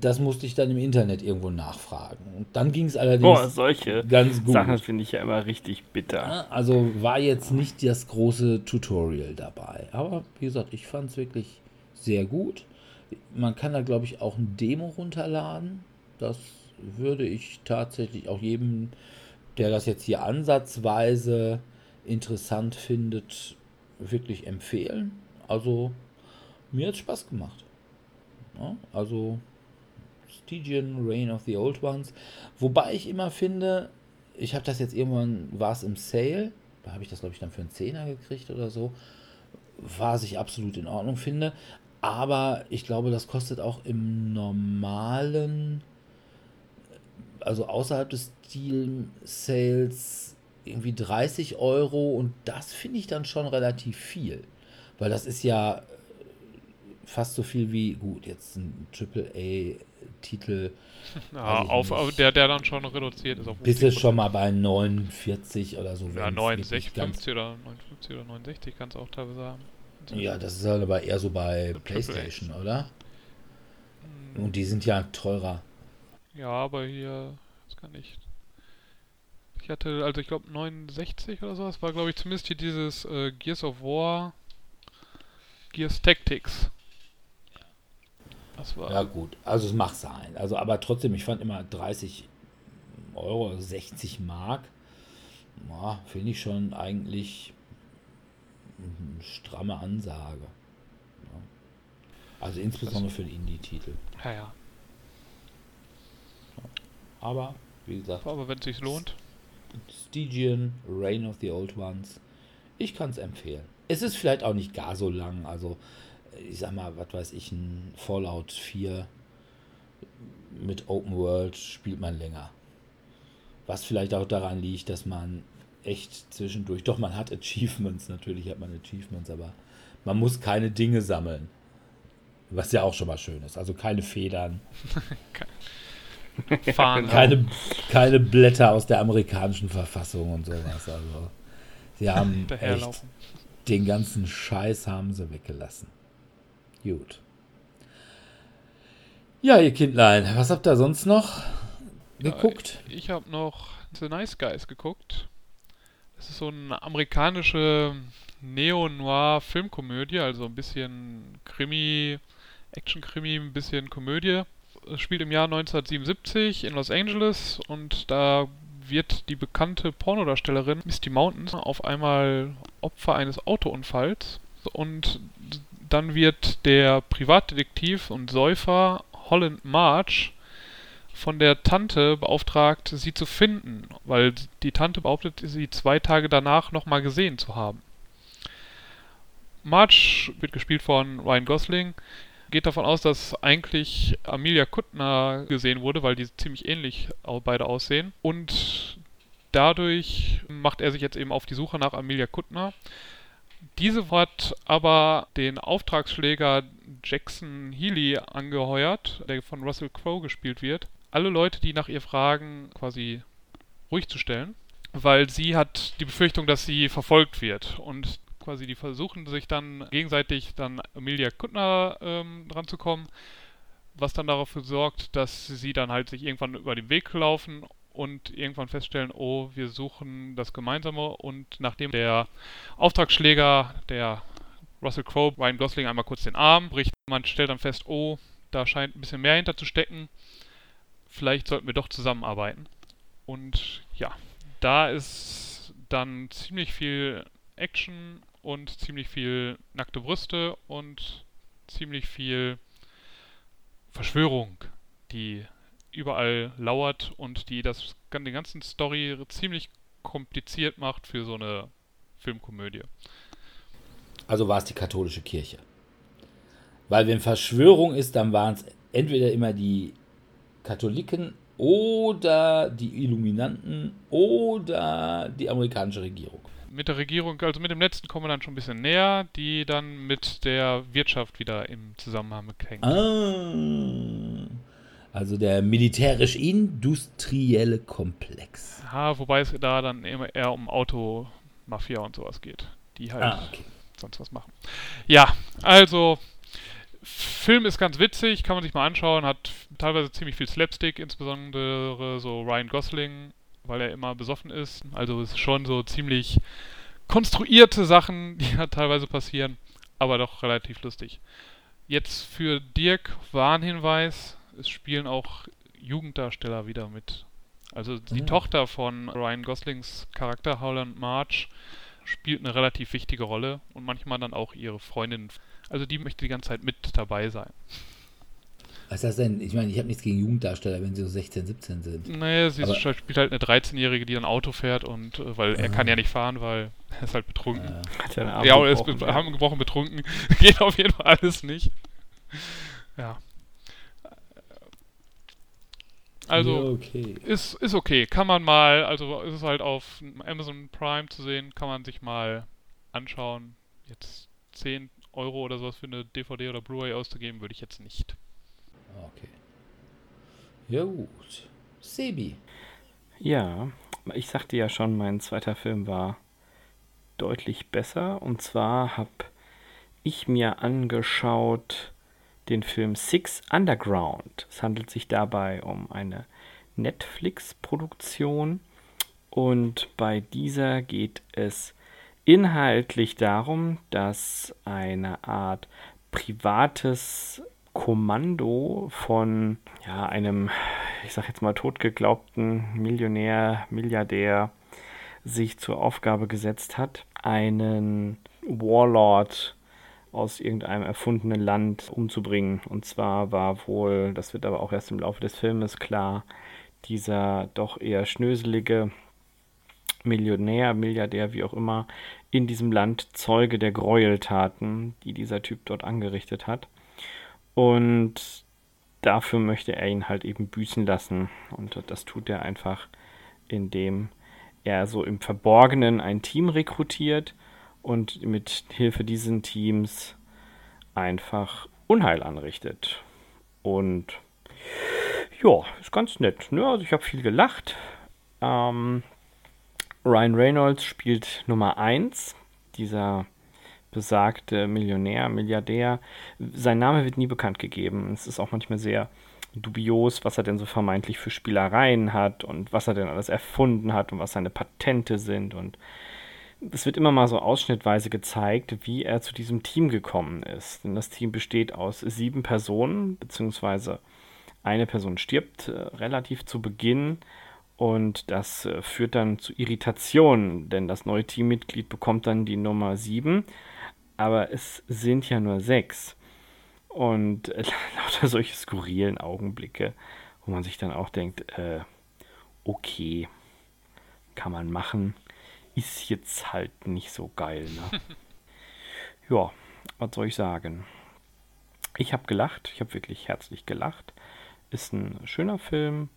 Speaker 2: Das musste ich dann im Internet irgendwo nachfragen. Und dann ging es allerdings
Speaker 4: Boah, solche
Speaker 2: ganz gut.
Speaker 4: Sachen finde ich ja immer richtig bitter.
Speaker 2: Also war jetzt nicht das große Tutorial dabei. Aber wie gesagt, ich fand es wirklich sehr gut. Man kann da, glaube ich, auch ein Demo runterladen. Das würde ich tatsächlich auch jedem, der das jetzt hier ansatzweise interessant findet, wirklich empfehlen. Also mir hat es Spaß gemacht. Ja, also Stygian, Reign of the Old Ones. Wobei ich immer finde, ich habe das jetzt irgendwann, war es im Sale, da habe ich das glaube ich dann für einen Zehner gekriegt oder so, was ich absolut in Ordnung finde. Aber ich glaube, das kostet auch im normalen, also außerhalb des Steam Sales irgendwie 30 Euro und das finde ich dann schon relativ viel. Weil das ist ja fast so viel wie, gut, jetzt ein AAA-Titel.
Speaker 3: Ja, auf, auf, der, der dann schon reduziert ist. Auf
Speaker 2: Bist du schon mal bei 49 oder so?
Speaker 3: Ja, 69, 50 oder 59 oder 69 kannst du auch teilweise haben.
Speaker 2: Ja, das ist halt aber eher so bei so PlayStation, oder? Hm. Und die sind ja teurer.
Speaker 3: Ja, aber hier, das kann ich. Ich hatte, also ich glaube 69 oder so, das war glaube ich zumindest hier dieses äh, Gears of War, Gears Tactics.
Speaker 2: Das war ja gut, also es macht sein. Also aber trotzdem, ich fand immer 30 Euro, 60 Mark, ja, finde ich schon eigentlich eine stramme Ansage. Ja. Also insbesondere für den Indie-Titel.
Speaker 3: Ja, ja.
Speaker 2: Aber, wie gesagt.
Speaker 3: Aber wenn es sich lohnt.
Speaker 2: Stygian, Reign of the Old Ones. Ich kann es empfehlen. Es ist vielleicht auch nicht gar so lang. Also ich sag mal, was weiß ich, ein Fallout 4 mit Open World spielt man länger. Was vielleicht auch daran liegt, dass man echt zwischendurch, doch man hat Achievements, natürlich hat man Achievements, aber man muss keine Dinge sammeln. Was ja auch schon mal schön ist. Also keine Federn. Fahren. keine, keine Blätter aus der amerikanischen Verfassung und sowas. Also sie haben echt den ganzen Scheiß haben sie weggelassen. Gut. Ja, ihr Kindlein, was habt ihr sonst noch geguckt?
Speaker 3: Ja, ich habe noch The Nice Guys geguckt. Das ist so eine amerikanische Neo-Noir-Filmkomödie, also ein bisschen Krimi, Action-Krimi, ein bisschen Komödie. Es spielt im Jahr 1977 in Los Angeles und da wird die bekannte Pornodarstellerin Misty Mountains auf einmal Opfer eines Autounfalls und dann wird der Privatdetektiv und Säufer Holland March von der Tante beauftragt, sie zu finden, weil die Tante behauptet, sie zwei Tage danach nochmal gesehen zu haben. March wird gespielt von Ryan Gosling, geht davon aus, dass eigentlich Amelia Kuttner gesehen wurde, weil die ziemlich ähnlich beide aussehen. Und dadurch macht er sich jetzt eben auf die Suche nach Amelia Kuttner diese hat aber den Auftragsschläger Jackson Healy angeheuert, der von Russell Crowe gespielt wird, alle Leute, die nach ihr fragen, quasi ruhig zu stellen, weil sie hat die Befürchtung, dass sie verfolgt wird. Und quasi die versuchen sich dann gegenseitig dann Amelia Kuttner ähm, dran zu kommen, was dann dafür sorgt, dass sie dann halt sich irgendwann über den Weg laufen und irgendwann feststellen, oh, wir suchen das Gemeinsame und nachdem der Auftragsschläger, der Russell Crowe, Ryan Gosling einmal kurz den Arm bricht, man stellt dann fest, oh, da scheint ein bisschen mehr hinter zu stecken, vielleicht sollten wir doch zusammenarbeiten. Und ja, da ist dann ziemlich viel Action und ziemlich viel nackte Brüste und ziemlich viel Verschwörung, die überall lauert und die das die ganzen Story ziemlich kompliziert macht für so eine Filmkomödie.
Speaker 2: Also war es die katholische Kirche. Weil wenn Verschwörung ist, dann waren es entweder immer die Katholiken oder die Illuminanten oder die amerikanische Regierung.
Speaker 3: Mit der Regierung, also mit dem letzten kommen wir dann schon ein bisschen näher, die dann mit der Wirtschaft wieder im Zusammenhang hängt.
Speaker 2: Ah, also der militärisch-industrielle Komplex.
Speaker 3: Ja, wobei es da dann immer eher um Automafia und sowas geht, die halt
Speaker 2: Ah, okay.
Speaker 3: sonst was machen. Ja, also Film ist ganz witzig, kann man sich mal anschauen, hat teilweise ziemlich viel Slapstick, insbesondere so Ryan Gosling, weil er immer besoffen ist. Also es ist schon so ziemlich konstruierte Sachen, die da teilweise passieren, aber doch relativ lustig. Jetzt für Dirk Warnhinweis, es spielen auch Jugenddarsteller wieder mit. Also die
Speaker 2: Ah.
Speaker 3: Tochter von Ryan Goslings Charakter Howland March spielt eine relativ wichtige Rolle und manchmal dann auch ihre Freundin. Also die möchte die ganze Zeit mit dabei sein.
Speaker 2: Was ist das denn? Ich meine, ich habe nichts gegen Jugenddarsteller, wenn sie so 16, 17 sind.
Speaker 3: Naja, sie
Speaker 2: Aber-
Speaker 3: spielt halt eine 13-Jährige, die ein Auto fährt und äh, weil er
Speaker 2: Ah.
Speaker 3: kann ja nicht fahren, weil er ist halt betrunken.
Speaker 2: Ja.
Speaker 4: Hat ja einen Arm
Speaker 3: Ja, oder ist
Speaker 4: gebrochen,
Speaker 3: be-
Speaker 4: ja.
Speaker 3: haben gebrochen betrunken. Geht auf jeden Fall alles nicht. Ja. Also,
Speaker 2: Ja, okay.
Speaker 3: ist, ist okay. Kann man mal, also ist es halt auf Amazon Prime zu sehen, kann man sich mal anschauen. Jetzt 10 Euro oder sowas für eine DVD oder Blu-ray auszugeben, würde ich jetzt nicht.
Speaker 2: Okay. Ja, gut. Sebi.
Speaker 4: Ja, ich sagte ja schon, mein zweiter Film war deutlich besser. Und zwar habe ich mir angeschaut den Film Six Underground. Es handelt sich dabei um eine Netflix-Produktion. Und bei dieser geht es inhaltlich darum, dass eine Art privates Kommando von ja, einem, ich sag jetzt mal, totgeglaubten Millionär, Milliardär sich zur Aufgabe gesetzt hat, einen Warlord aus irgendeinem erfundenen Land umzubringen. Und zwar war wohl, das wird aber auch erst im Laufe des Filmes klar, dieser doch eher schnöselige Millionär, Milliardär, wie auch immer, in diesem Land Zeuge der Gräueltaten, die dieser Typ dort angerichtet hat. Und dafür möchte er ihn halt eben büßen lassen. Und das tut er einfach, indem er so im Verborgenen ein Team rekrutiert und mit Hilfe diesen Teams einfach Unheil anrichtet. Und ja, ist ganz nett. Ne? Also ich habe viel gelacht. Ähm, Ryan Reynolds spielt Nummer 1, dieser besagte Millionär, Milliardär. Sein Name wird nie bekannt gegeben. Es ist auch manchmal sehr dubios, was er denn so vermeintlich für Spielereien hat und was er denn alles erfunden hat und was seine Patente sind. Und es wird immer mal so ausschnittweise gezeigt, wie er zu diesem Team gekommen ist. Denn das Team besteht aus sieben Personen, beziehungsweise eine Person stirbt äh, relativ zu Beginn und das äh, führt dann zu Irritationen, denn das neue Teammitglied bekommt dann die Nummer 7, aber es sind ja nur sechs. Und äh, lauter solche skurrilen Augenblicke, wo man sich dann auch denkt, äh, okay, kann man machen, ist jetzt halt nicht so geil. Ne? ja, was soll ich sagen? Ich habe gelacht, ich habe wirklich herzlich gelacht. Ist ein schöner Film,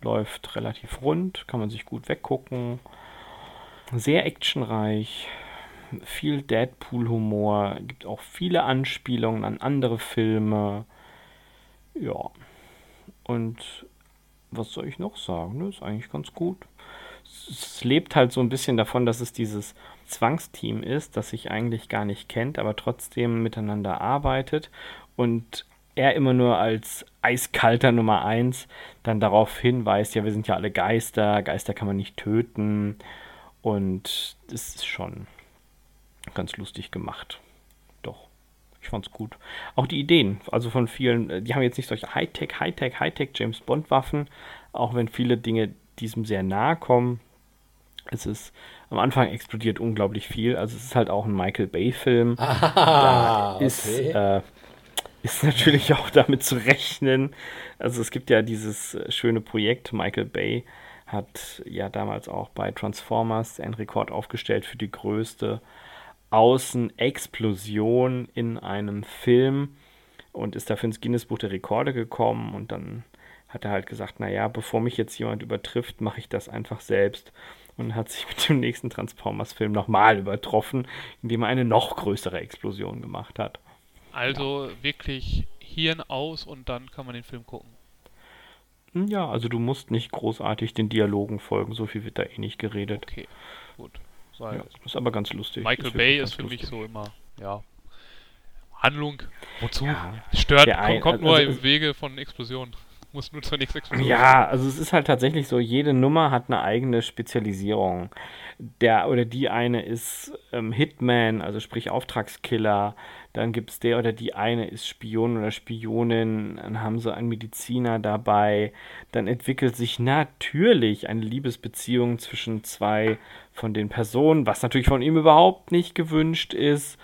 Speaker 4: läuft relativ rund, kann man sich gut weggucken. Sehr actionreich, viel Deadpool-Humor, gibt auch viele Anspielungen an andere Filme. Ja, und was soll ich noch sagen? Das ist eigentlich ganz gut. Es lebt halt so ein bisschen davon, dass es dieses Zwangsteam ist, das sich eigentlich gar nicht kennt, aber trotzdem miteinander arbeitet und er immer nur als eiskalter Nummer 1 dann darauf hinweist, ja, wir sind ja alle Geister, Geister kann man nicht töten und das ist schon ganz lustig gemacht. Doch, ich fand's gut. Auch die Ideen, also von vielen, äh, die haben jetzt nicht solche Hightech, Hightech, Hightech James Bond Waffen, auch wenn viele Dinge diesem sehr nahe kommen. Es ist am Anfang explodiert unglaublich viel. Also es ist halt auch ein Michael Bay-Film.
Speaker 2: Ah,
Speaker 4: ist,
Speaker 2: okay.
Speaker 4: äh, ist natürlich auch damit zu rechnen. Also es gibt ja dieses äh, schöne Projekt, Michael Bay hat ja damals auch bei Transformers einen Rekord aufgestellt für die größte Außenexplosion in einem Film und ist dafür ins Guinness-Buch der Rekorde gekommen und dann hat er halt gesagt, naja, bevor mich jetzt jemand übertrifft, mache ich das einfach selbst und hat sich mit dem nächsten Transformers-Film nochmal übertroffen, indem er eine noch größere Explosion gemacht hat.
Speaker 3: Also wirklich Hirn aus und dann kann man den Film gucken.
Speaker 4: Hm, Ja, also du musst nicht großartig den Dialogen folgen, so viel wird da eh nicht geredet.
Speaker 3: Okay, gut.
Speaker 4: Ja, ist aber ganz lustig.
Speaker 3: Michael
Speaker 4: wird
Speaker 3: Bay ist für mich
Speaker 4: lustig.
Speaker 3: so immer, ja. Handlung, wozu?
Speaker 4: Ja,
Speaker 3: Stört,
Speaker 4: der
Speaker 3: kommt,
Speaker 4: ein-
Speaker 3: kommt nur
Speaker 4: also
Speaker 3: im Wege von Explosionen. Muss nur zur nächsten Explosion.
Speaker 4: Ja, also es ist halt tatsächlich so, jede Nummer hat eine eigene Spezialisierung. Der oder die eine ist ähm, Hitman, also sprich Auftragskiller. Dann gibt es der oder die eine ist Spion oder Spionin. Dann haben sie einen Mediziner dabei. Dann entwickelt sich natürlich eine Liebesbeziehung zwischen zwei von den Personen, was natürlich von ihm überhaupt nicht gewünscht ist.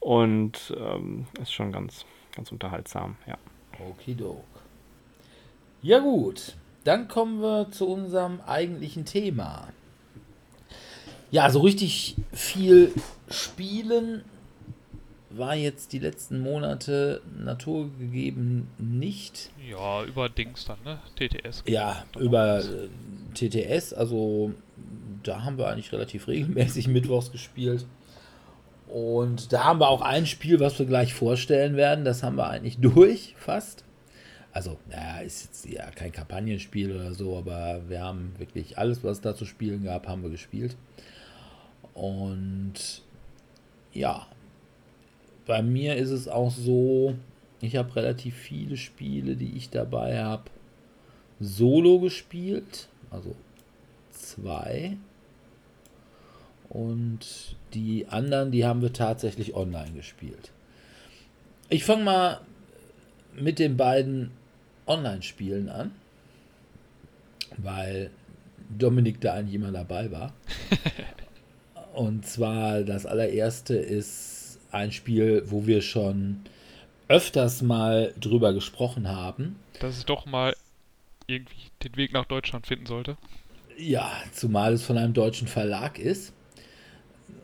Speaker 4: Und ähm, ist schon ganz, ganz unterhaltsam, ja.
Speaker 2: Okidok. Ja gut, dann kommen wir zu unserem eigentlichen Thema. Ja, so richtig viel Spielen war jetzt die letzten Monate naturgegeben nicht.
Speaker 3: Ja, über Dings dann, ne? TTS.
Speaker 2: Ja, über äh, TTS, also da haben wir eigentlich relativ regelmäßig mittwochs gespielt. Und da haben wir auch ein Spiel, was wir gleich vorstellen werden. Das haben wir eigentlich durch, fast. Also, naja, ist jetzt ja kein Kampagnenspiel oder so, aber wir haben wirklich alles, was da zu spielen gab, haben wir gespielt. Und ja, bei mir ist es auch so, ich habe relativ viele Spiele, die ich dabei habe, solo gespielt. Also zwei. Und die anderen, die haben wir tatsächlich online gespielt. Ich fange mal mit den beiden Online-Spielen an, weil Dominik da eigentlich immer dabei war. Und zwar das allererste ist ein Spiel, wo wir schon öfters mal drüber gesprochen haben.
Speaker 3: Dass es doch mal irgendwie den Weg nach Deutschland finden sollte.
Speaker 2: Ja, zumal es von einem deutschen Verlag ist.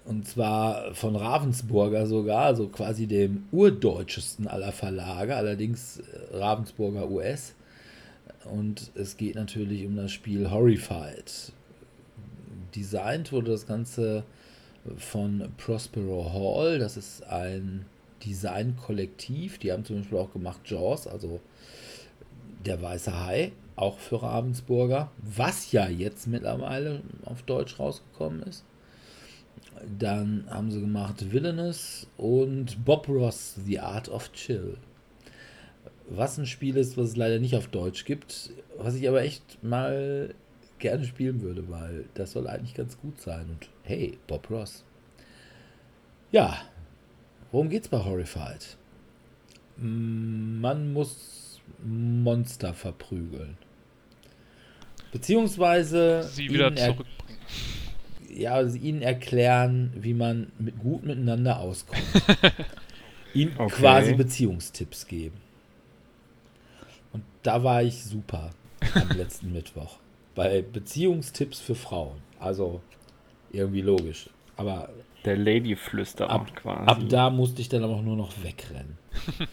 Speaker 2: Und zwar von Ravensburger sogar, also quasi dem urdeutschesten aller Verlage, allerdings äh, Ravensburger US. Und es geht natürlich um das Spiel Horrified. Designt wurde das Ganze von Prospero Hall. Das ist ein Designkollektiv. Die haben zum Beispiel auch gemacht Jaws, also der weiße Hai, auch für Ravensburger, was ja jetzt mittlerweile auf Deutsch rausgekommen ist. Dann haben sie gemacht Villainous und Bob Ross, The Art of Chill. Was ein Spiel ist, was es leider nicht auf Deutsch gibt, was ich aber echt mal gerne spielen würde, weil das soll eigentlich ganz gut sein. Und hey, Bob Ross. Ja, worum geht's bei Horrified? Man muss Monster verprügeln. Beziehungsweise
Speaker 3: Sie wieder
Speaker 2: er-
Speaker 3: zurückbringen.
Speaker 2: Ja, also ihnen erklären, wie man mit gut miteinander auskommt. ihnen
Speaker 4: Okay.
Speaker 2: quasi Beziehungstipps geben. Und da war ich super am letzten Mittwoch. Bei Beziehungstipps für Frauen. Also irgendwie logisch. Aber
Speaker 4: Der Lady-Flüsterer
Speaker 2: ab,
Speaker 4: quasi.
Speaker 2: ab da musste ich dann aber auch nur noch wegrennen.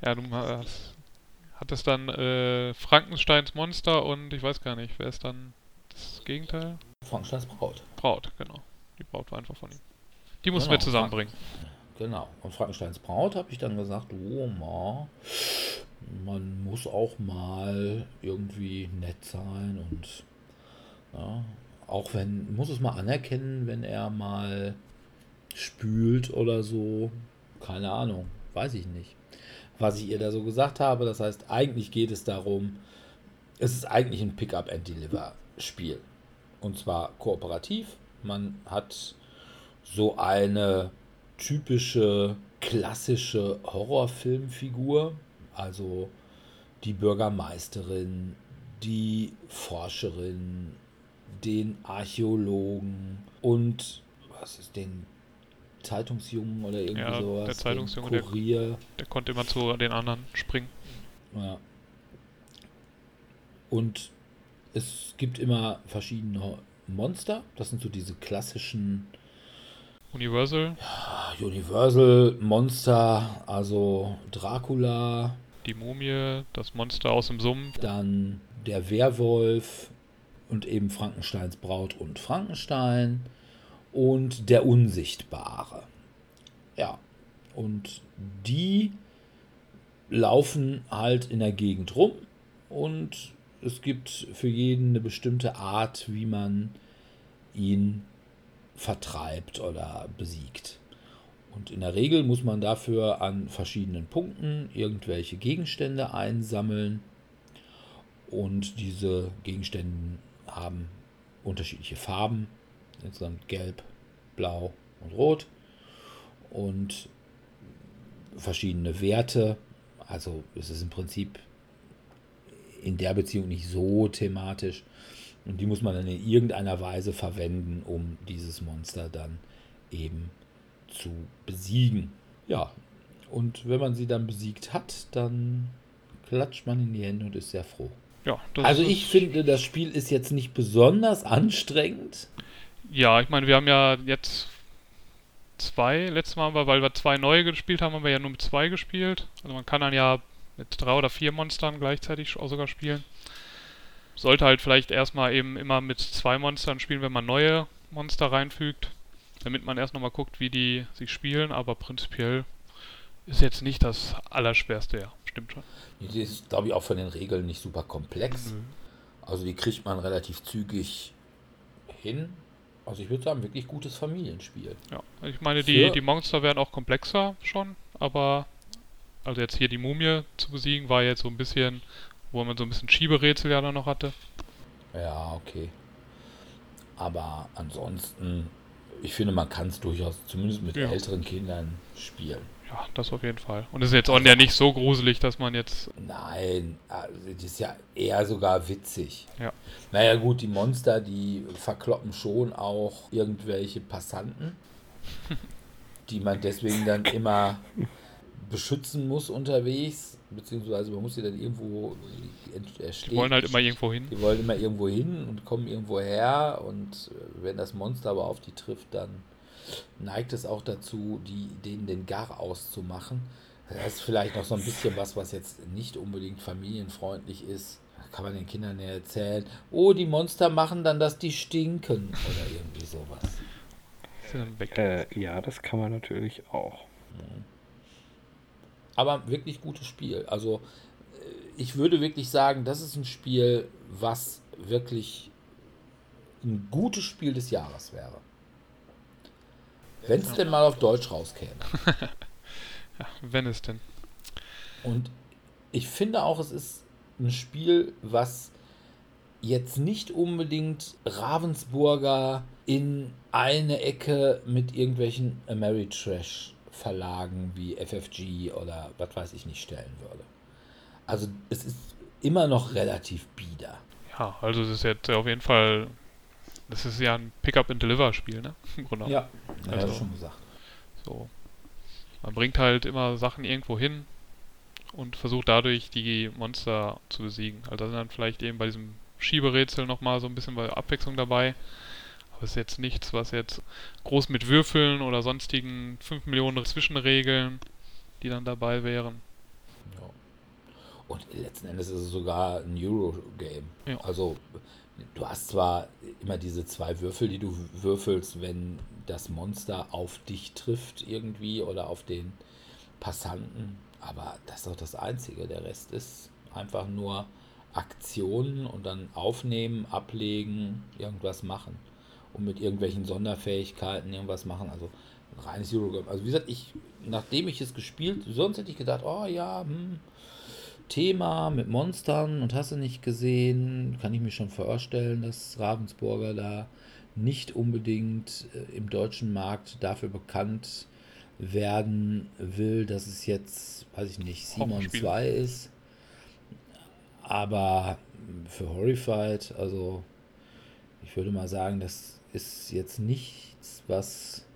Speaker 3: Ja, du hast, hattest dann äh, Frankensteins Monster und ich weiß gar nicht, wer ist dann das Gegenteil?
Speaker 2: Frankensteins Braut.
Speaker 3: Braut, genau. Die Braut war einfach von ihm. Die mussten
Speaker 2: Genau,
Speaker 3: wir zusammenbringen.
Speaker 2: Genau. Und Frankensteins Braut habe ich dann gesagt, oh ma, man muss auch mal irgendwie nett sein und ja, auch wenn, muss es mal anerkennen, wenn er mal spült oder so. Keine Ahnung, weiß ich nicht. Was ich ihr da so gesagt habe, das heißt, eigentlich geht es darum, es ist eigentlich ein Pick-up-and-Deliver-Spiel. Und zwar kooperativ. Man hat so eine typische klassische Horrorfilmfigur, also die Bürgermeisterin, die Forscherin, den Archäologen und was ist den Zeitungsjungen oder irgendwie
Speaker 3: Ja,
Speaker 2: sowas?
Speaker 3: der Zeitungsjunge, der-. Der konnte immer zu den anderen springen.
Speaker 2: Ja. Und es gibt immer verschiedene Monster. Das sind so diese klassischen
Speaker 3: Universal,
Speaker 2: ah, Universal Monster, also Dracula,
Speaker 3: die Mumie, das Monster aus dem Sumpf.
Speaker 2: dann der Werwolf und eben Frankensteins Braut und Frankenstein und der Unsichtbare. Ja, und die laufen halt in der Gegend rum und es gibt für jeden eine bestimmte Art, wie man ihn vertreibt oder besiegt. Und in der Regel muss man dafür an verschiedenen Punkten irgendwelche Gegenstände einsammeln. Und diese Gegenstände haben unterschiedliche Farben, insgesamt gelb, blau und rot. Und verschiedene Werte. Also es ist im Prinzip in der Beziehung nicht so thematisch. Und die muss man dann in irgendeiner Weise verwenden, um dieses Monster dann eben zu besiegen. Ja, und wenn man sie dann besiegt hat, dann klatscht man in die Hände und ist sehr froh.
Speaker 3: Ja,
Speaker 2: Also ich finde, das Spiel ist jetzt nicht besonders anstrengend.
Speaker 3: Ja, ich meine, wir haben ja jetzt zwei, letztes Mal, haben wir, weil wir zwei neue gespielt haben, haben wir ja nur mit zwei gespielt. Also man kann dann ja mit drei oder vier Monstern gleichzeitig auch sogar spielen. Sollte halt vielleicht erstmal eben immer mit zwei Monstern spielen, wenn man neue Monster reinfügt, damit man erst nochmal guckt, wie die sich spielen, aber prinzipiell ist jetzt nicht das Allerschwerste, ja, stimmt schon.
Speaker 2: Die ist, glaube ich, auch von den Regeln nicht super komplex. Also die kriegt man relativ zügig hin. Also ich würde sagen, wirklich gutes Familienspiel.
Speaker 3: Ja, ich meine, die,
Speaker 2: Für-
Speaker 3: die Monster werden auch komplexer schon, aber also jetzt hier die Mumie zu besiegen war jetzt so ein bisschen, wo man so ein bisschen Schieberätsel ja dann noch hatte.
Speaker 2: Ja, okay. Aber ansonsten, ich finde, man kann es durchaus zumindest mit
Speaker 3: Ja.
Speaker 2: älteren Kindern spielen.
Speaker 3: Ja, das auf jeden Fall. Und es ist jetzt auch ja nicht so gruselig, dass man jetzt.
Speaker 2: Nein, also das ist ja eher sogar witzig.
Speaker 3: Ja.
Speaker 2: Naja gut, die Monster, die verkloppen schon auch irgendwelche Passanten, die man deswegen dann immer beschützen muss unterwegs, beziehungsweise man muss sie dann irgendwo ent-
Speaker 3: Die wollen halt immer irgendwo hin.
Speaker 2: Die wollen immer irgendwo hin und kommen irgendwo her und äh, wenn das Monster aber auf die trifft, dann neigt es auch dazu, die, denen den Gar auszumachen. Das ist vielleicht noch so ein bisschen was, was jetzt nicht unbedingt familienfreundlich ist. Da kann man den Kindern ja erzählen, oh, die Monster machen dann, dass die stinken oder irgendwie sowas.
Speaker 4: Äh, ja, das kann man natürlich auch.
Speaker 2: Aber wirklich gutes Spiel. Also äh, ich würde wirklich sagen, das ist ein Spiel, was wirklich ein gutes Spiel des Jahres wäre. Wenn es denn mal auf Deutsch rauskäme.
Speaker 3: Ja, wenn es denn.
Speaker 2: Und ich finde auch, es ist ein Spiel, was jetzt nicht unbedingt Ravensburger in eine Ecke mit irgendwelchen Ameritrash Verlagen wie FFG oder was weiß ich nicht stellen würde. Also es ist immer noch relativ bieder.
Speaker 3: Ja, also es ist jetzt auf jeden Fall. Das ist ja ein Pick-up-and-Deliver-Spiel, ne? Im Grunde.
Speaker 2: Ja,
Speaker 3: Also-
Speaker 2: ja schon gesagt.
Speaker 3: So. Man bringt halt immer Sachen irgendwo hin und versucht dadurch die Monster zu besiegen. Also da sind dann vielleicht eben bei diesem Schieberätsel nochmal so ein bisschen Abwechslung dabei. Aber es ist jetzt nichts, was jetzt groß mit Würfeln oder sonstigen 5 Millionen Zwischenregeln, die dann dabei wären.
Speaker 2: Ja. Und letzten Endes ist es sogar ein Eurogame.
Speaker 3: Ja.
Speaker 2: Also du hast zwar immer diese zwei Würfel, die du würfelst, wenn das Monster auf dich trifft irgendwie oder auf den Passanten, aber das ist auch das Einzige. Der Rest ist einfach nur Aktionen und dann aufnehmen, ablegen, irgendwas machen. Und mit irgendwelchen Sonderfähigkeiten irgendwas machen. Also ein reines Eurogame. Also wie gesagt, ich, nachdem ich es gespielt, sonst hätte ich gedacht, oh ja, hm, Thema mit Monstern und hast du nicht gesehen, kann ich mir schon vorstellen, dass Ravensburger da nicht unbedingt äh, im deutschen Markt dafür bekannt werden will, dass es jetzt, weiß ich nicht, Simon
Speaker 3: Horrorspiel.
Speaker 2: 2 ist. Aber für Horrified, also ich würde mal sagen, das ist jetzt nichts, was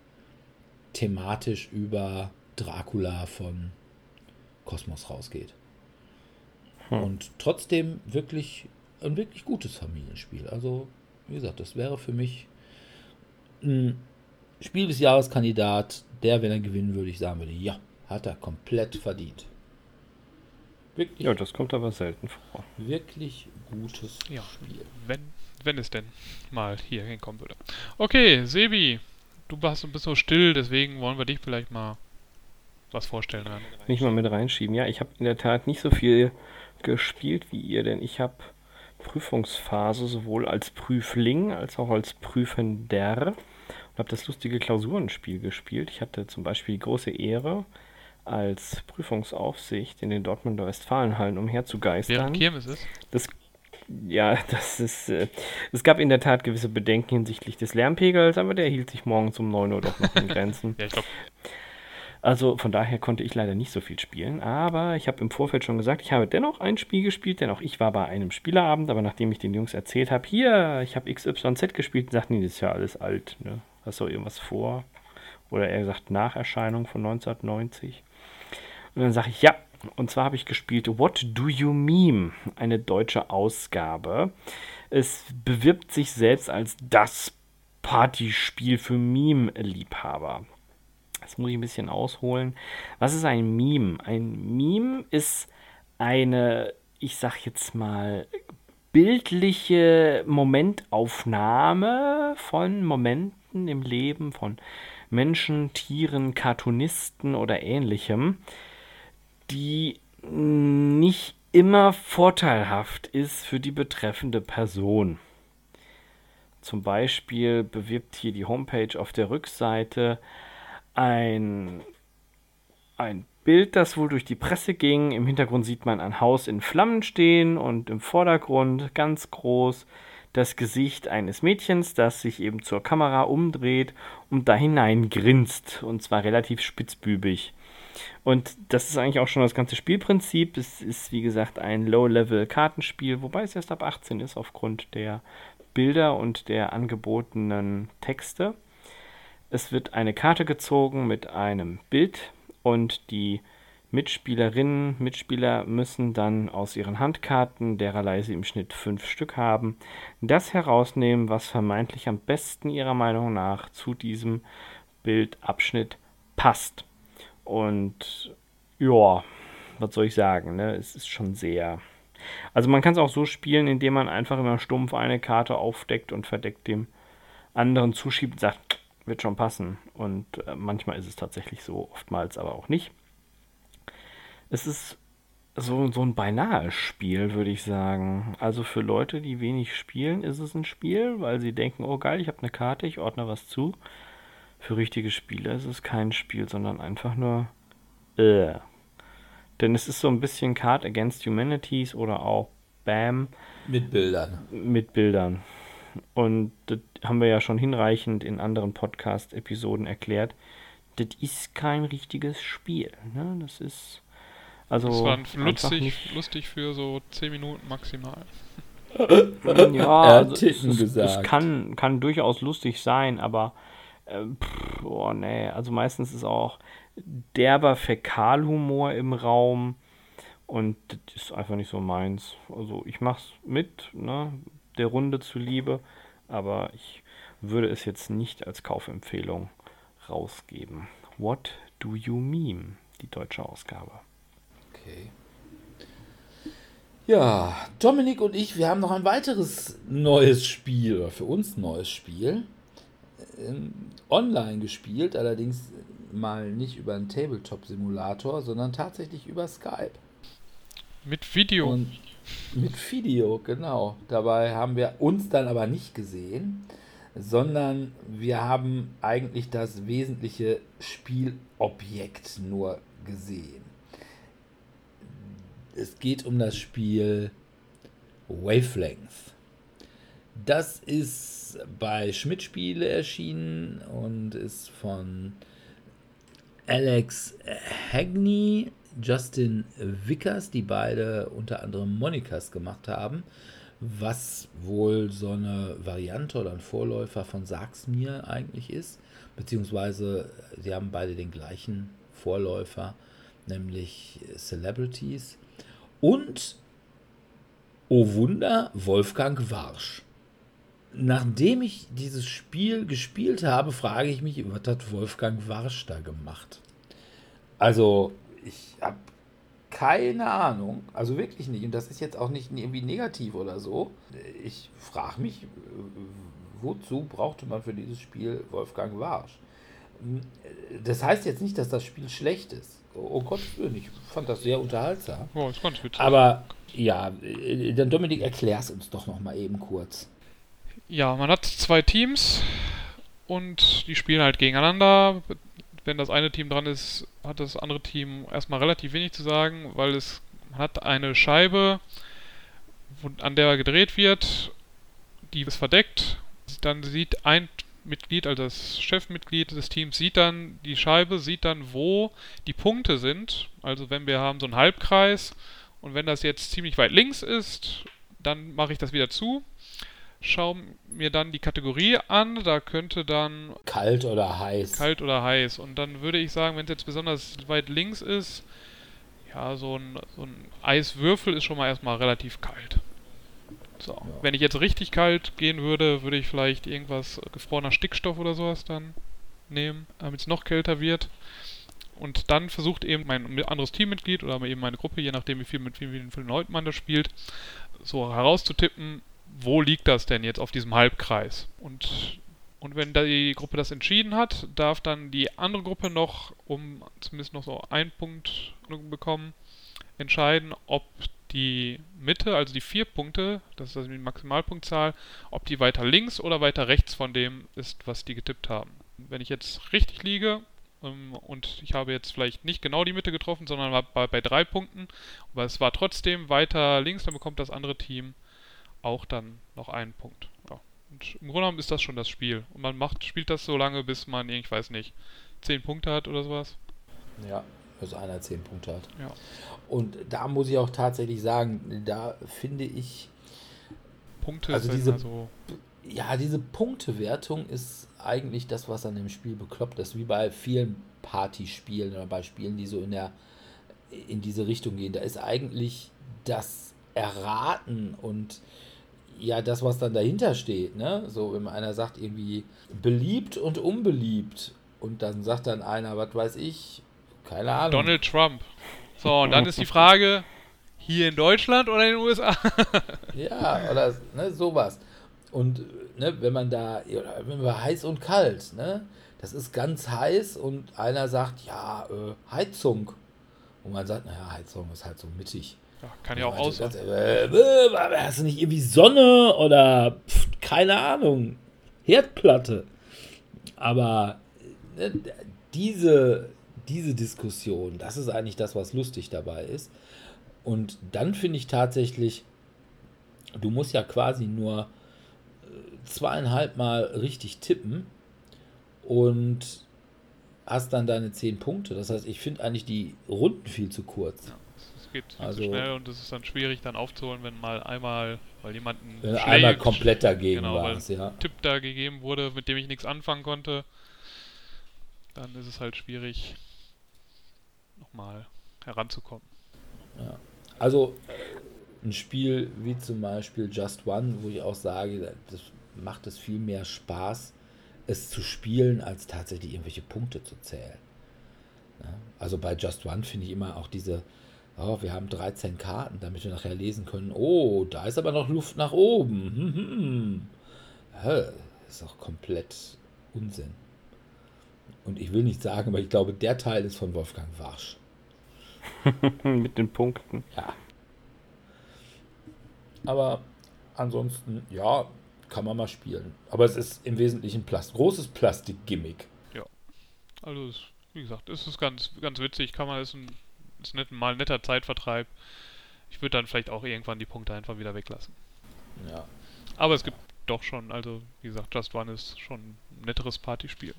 Speaker 2: thematisch über Dracula von Kosmos rausgeht. Hm. Und trotzdem wirklich ein wirklich gutes Familienspiel. Also, wie gesagt, das wäre für mich ein Spiel des Jahreskandidat, der, wenn er gewinnen würde, ich sagen würde, ja, hat er komplett verdient.
Speaker 4: Wirklich. Ja, das kommt aber selten vor.
Speaker 2: Wirklich gutes ja, Spiel.
Speaker 3: Wenn, wenn es denn mal hier hinkommen würde. Okay, Sebi, du bist ein bisschen so still, deswegen wollen wir dich vielleicht mal was vorstellen. Hören.
Speaker 4: Nicht mal mit reinschieben. Ja, ich habe in der Tat nicht so viel gespielt wie ihr, denn ich habe Prüfungsphase sowohl als Prüfling als auch als Prüfender und habe das lustige Klausurenspiel gespielt. Ich hatte zum Beispiel die große Ehre, als Prüfungsaufsicht in den Dortmunder Westfalenhallen umherzugeistern. Während Kirmes ist? Das, ja, das ist. Äh, es gab in der Tat gewisse Bedenken hinsichtlich des Lärmpegels, aber der hielt sich morgens um 9 Uhr doch noch in Grenzen. ja, ich glaube. Also von daher konnte ich leider nicht so viel spielen, aber ich habe im Vorfeld schon gesagt, ich habe dennoch ein Spiel gespielt, denn auch ich war bei einem Spielerabend, aber nachdem ich den Jungs erzählt habe, hier, ich habe XYZ gespielt, sagten die, das ist ja alles alt, ne? Hast du irgendwas vor? Oder eher gesagt Nacherscheinung von 1990. Und dann sage ich, ja, und zwar habe ich gespielt What Do You Meme, eine deutsche Ausgabe. Es bewirbt sich selbst als das Partyspiel für Meme-Liebhaber. Das muss ich ein bisschen ausholen. Was ist ein Meme? Ein Meme ist eine, ich sag jetzt mal, bildliche Momentaufnahme von Momenten im Leben von Menschen, Tieren, Cartoonisten oder ähnlichem die nicht immer vorteilhaft ist für die betreffende Person. Zum Beispiel bewirbt hier die Homepage auf der Rückseite ein, ein Bild, das wohl durch die Presse ging. Im Hintergrund sieht man ein Haus in Flammen stehen und im Vordergrund ganz groß das Gesicht eines Mädchens, das sich eben zur Kamera umdreht und da hinein grinst und zwar relativ spitzbübig. Und das ist eigentlich auch schon das ganze Spielprinzip. Es ist, wie gesagt, ein Low-Level-Kartenspiel, wobei es erst ab 18 ist aufgrund der Bilder und der angebotenen Texte. Es wird eine Karte gezogen mit einem Bild und die Mitspielerinnen, Mitspieler müssen dann aus ihren Handkarten, dererlei sie im Schnitt fünf Stück haben, das herausnehmen, was vermeintlich am besten ihrer Meinung nach zu diesem Bildabschnitt passt. Und ja, was soll ich sagen, ne? Es ist schon sehr. Also man kann es auch so spielen, indem man einfach immer stumpf eine Karte aufdeckt und verdeckt dem anderen zuschiebt und sagt, wird schon passen. Und äh, manchmal ist es tatsächlich so, oftmals aber auch nicht. Es ist so, so ein beinahe Spiel, würde ich sagen. Also für Leute, die wenig spielen, ist es ein Spiel, weil sie denken, oh geil, ich habe eine Karte, ich ordne was zu. Für richtige Spieler ist es kein Spiel, sondern einfach nur äh. Denn es ist so ein bisschen Card Against Humanities oder auch BAM.
Speaker 2: Mit Bildern.
Speaker 4: Mit Bildern. Und das haben wir ja schon hinreichend in anderen Podcast-Episoden erklärt. Das ist kein richtiges Spiel. Ne? Das ist. Also
Speaker 3: das war lustig, lustig für so 10 Minuten maximal.
Speaker 4: ja, also es, es, es, kann, kann durchaus lustig sein, aber äh, pff, oh nee, also meistens ist auch derber Fäkalhumor im Raum und das ist einfach nicht so meins. Also ich mach's mit, ne, der Runde zuliebe, aber ich würde es jetzt nicht als Kaufempfehlung rausgeben. What do you meme? Die deutsche Ausgabe.
Speaker 2: Okay. Ja, Dominik und ich, wir haben noch ein weiteres neues Spiel, oder für uns neues Spiel online gespielt, allerdings mal nicht über einen Tabletop-Simulator, sondern tatsächlich über Skype.
Speaker 3: Mit Video.
Speaker 2: Und mit Video, genau. Dabei haben wir uns dann aber nicht gesehen, sondern wir haben eigentlich das wesentliche Spielobjekt nur gesehen. Es geht um das Spiel Wavelength. Das ist bei Schmidt Spiele erschienen und ist von Alex Hagney, Justin Vickers, die beide unter anderem Monikas gemacht haben. was wohl so eine Variante oder ein Vorläufer von Sag's mir eigentlich ist. Beziehungsweise sie haben beide den gleichen Vorläufer, nämlich Celebrities. Und, oh Wunder, Wolfgang Warsch. Nachdem ich dieses Spiel gespielt habe, frage ich mich, was hat Wolfgang Warsch da gemacht? Also, ich habe keine Ahnung, also wirklich nicht. Und das ist jetzt auch nicht irgendwie negativ oder so. Ich frage mich, wozu brauchte man für dieses Spiel Wolfgang Warsch? Das heißt jetzt nicht, dass das Spiel schlecht ist. Oh Gott, ich fand das sehr unterhaltsam.
Speaker 3: Oh, ist ganz witzig.
Speaker 2: Aber ja, dann Dominik, erklär's uns doch noch mal eben kurz.
Speaker 3: Ja, man hat zwei Teams und die spielen halt gegeneinander. Wenn das eine Team dran ist, hat das andere Team erstmal relativ wenig zu sagen, weil es hat eine Scheibe, wo, an der gedreht wird, die ist verdeckt. Dann sieht ein Mitglied, also das Chefmitglied des Teams, sieht dann die Scheibe, sieht dann, wo die Punkte sind. Also wenn wir haben so einen Halbkreis und wenn das jetzt ziemlich weit links ist, dann mache ich das wieder zu schaue mir dann die Kategorie an. Da könnte dann.
Speaker 2: Kalt oder heiß.
Speaker 3: Kalt oder heiß. Und dann würde ich sagen, wenn es jetzt besonders weit links ist, ja, so ein, so ein Eiswürfel ist schon mal erstmal relativ kalt. So. Ja. Wenn ich jetzt richtig kalt gehen würde, würde ich vielleicht irgendwas gefrorener Stickstoff oder sowas dann nehmen, damit es noch kälter wird. Und dann versucht eben mein anderes Teammitglied oder eben meine Gruppe, je nachdem wie viel mit wie vielen Leuten man das spielt, so herauszutippen, wo liegt das denn jetzt auf diesem Halbkreis? Und, und wenn die Gruppe das entschieden hat, darf dann die andere Gruppe noch, um zumindest noch so einen Punkt bekommen, entscheiden, ob die Mitte, also die vier Punkte, das ist also die Maximalpunktzahl, ob die weiter links oder weiter rechts von dem ist, was die getippt haben. Wenn ich jetzt richtig liege ähm, und ich habe jetzt vielleicht nicht genau die Mitte getroffen, sondern war bei, bei drei Punkten, aber es war trotzdem weiter links, dann bekommt das andere Team auch dann noch einen Punkt. Ja. Und im Grunde genommen ist das schon das Spiel. Und man macht, spielt das so lange, bis man, ich weiß nicht, 10 Punkte hat oder sowas.
Speaker 2: Ja, bis einer 10 Punkte hat.
Speaker 3: Ja.
Speaker 2: Und da muss ich auch tatsächlich sagen, da finde ich.
Speaker 3: Punkte
Speaker 2: also diese, so Ja, diese Punktewertung ist eigentlich das, was an dem Spiel bekloppt ist, wie bei vielen Partyspielen oder bei Spielen, die so in der in diese Richtung gehen. Da ist eigentlich das Erraten und ja, das, was dann dahinter steht, ne? So, wenn einer sagt, irgendwie beliebt und unbeliebt. Und dann sagt dann einer, was weiß ich, keine Ahnung.
Speaker 3: Donald Trump. So, und dann ist die Frage, hier in Deutschland oder in den USA?
Speaker 2: ja, oder ne, sowas. Und ne, wenn man da, wenn wir heiß und kalt, ne? Das ist ganz heiß und einer sagt, ja, äh, Heizung. Und man sagt, naja, Heizung ist halt so mittig.
Speaker 3: Ja, kann ja auch aus.
Speaker 2: Äh, äh, hast du nicht irgendwie Sonne oder pf, keine Ahnung, Herdplatte? Aber äh, diese, diese Diskussion, das ist eigentlich das, was lustig dabei ist. Und dann finde ich tatsächlich, du musst ja quasi nur zweieinhalb Mal richtig tippen und hast dann deine zehn Punkte. Das heißt, ich finde eigentlich die Runden viel zu kurz.
Speaker 3: Ja geht viel also, zu schnell und es ist dann schwierig dann aufzuholen, wenn mal einmal, weil jemanden
Speaker 2: wenn einmal komplett dagegen
Speaker 3: genau, war ja. Tipp da gegeben wurde, mit dem ich nichts anfangen konnte, dann ist es halt schwierig, nochmal heranzukommen.
Speaker 2: Ja. Also ein Spiel wie zum Beispiel Just One, wo ich auch sage, das macht es viel mehr Spaß, es zu spielen, als tatsächlich irgendwelche Punkte zu zählen. Also bei Just One finde ich immer auch diese, oh, wir haben 13 Karten, damit wir nachher lesen können, oh, da ist aber noch Luft nach oben. Hm, hm, hm. Ist auch komplett Unsinn. Und ich will nicht sagen, aber ich glaube, der Teil ist von Wolfgang Warsch.
Speaker 4: Mit den Punkten.
Speaker 2: Ja. Aber ansonsten, ja, kann man mal spielen. Aber es ist im Wesentlichen Plast großes Plastik-Gimmick.
Speaker 3: Ja. Also, wie gesagt, es ist ganz, ganz witzig. Kann man, ist ein ist nicht, mal ein netter Zeitvertreib. Ich würde dann vielleicht auch irgendwann die Punkte einfach wieder weglassen.
Speaker 2: Ja.
Speaker 3: Aber es gibt doch schon, also wie gesagt, Just One ist schon ein netteres Partyspiel.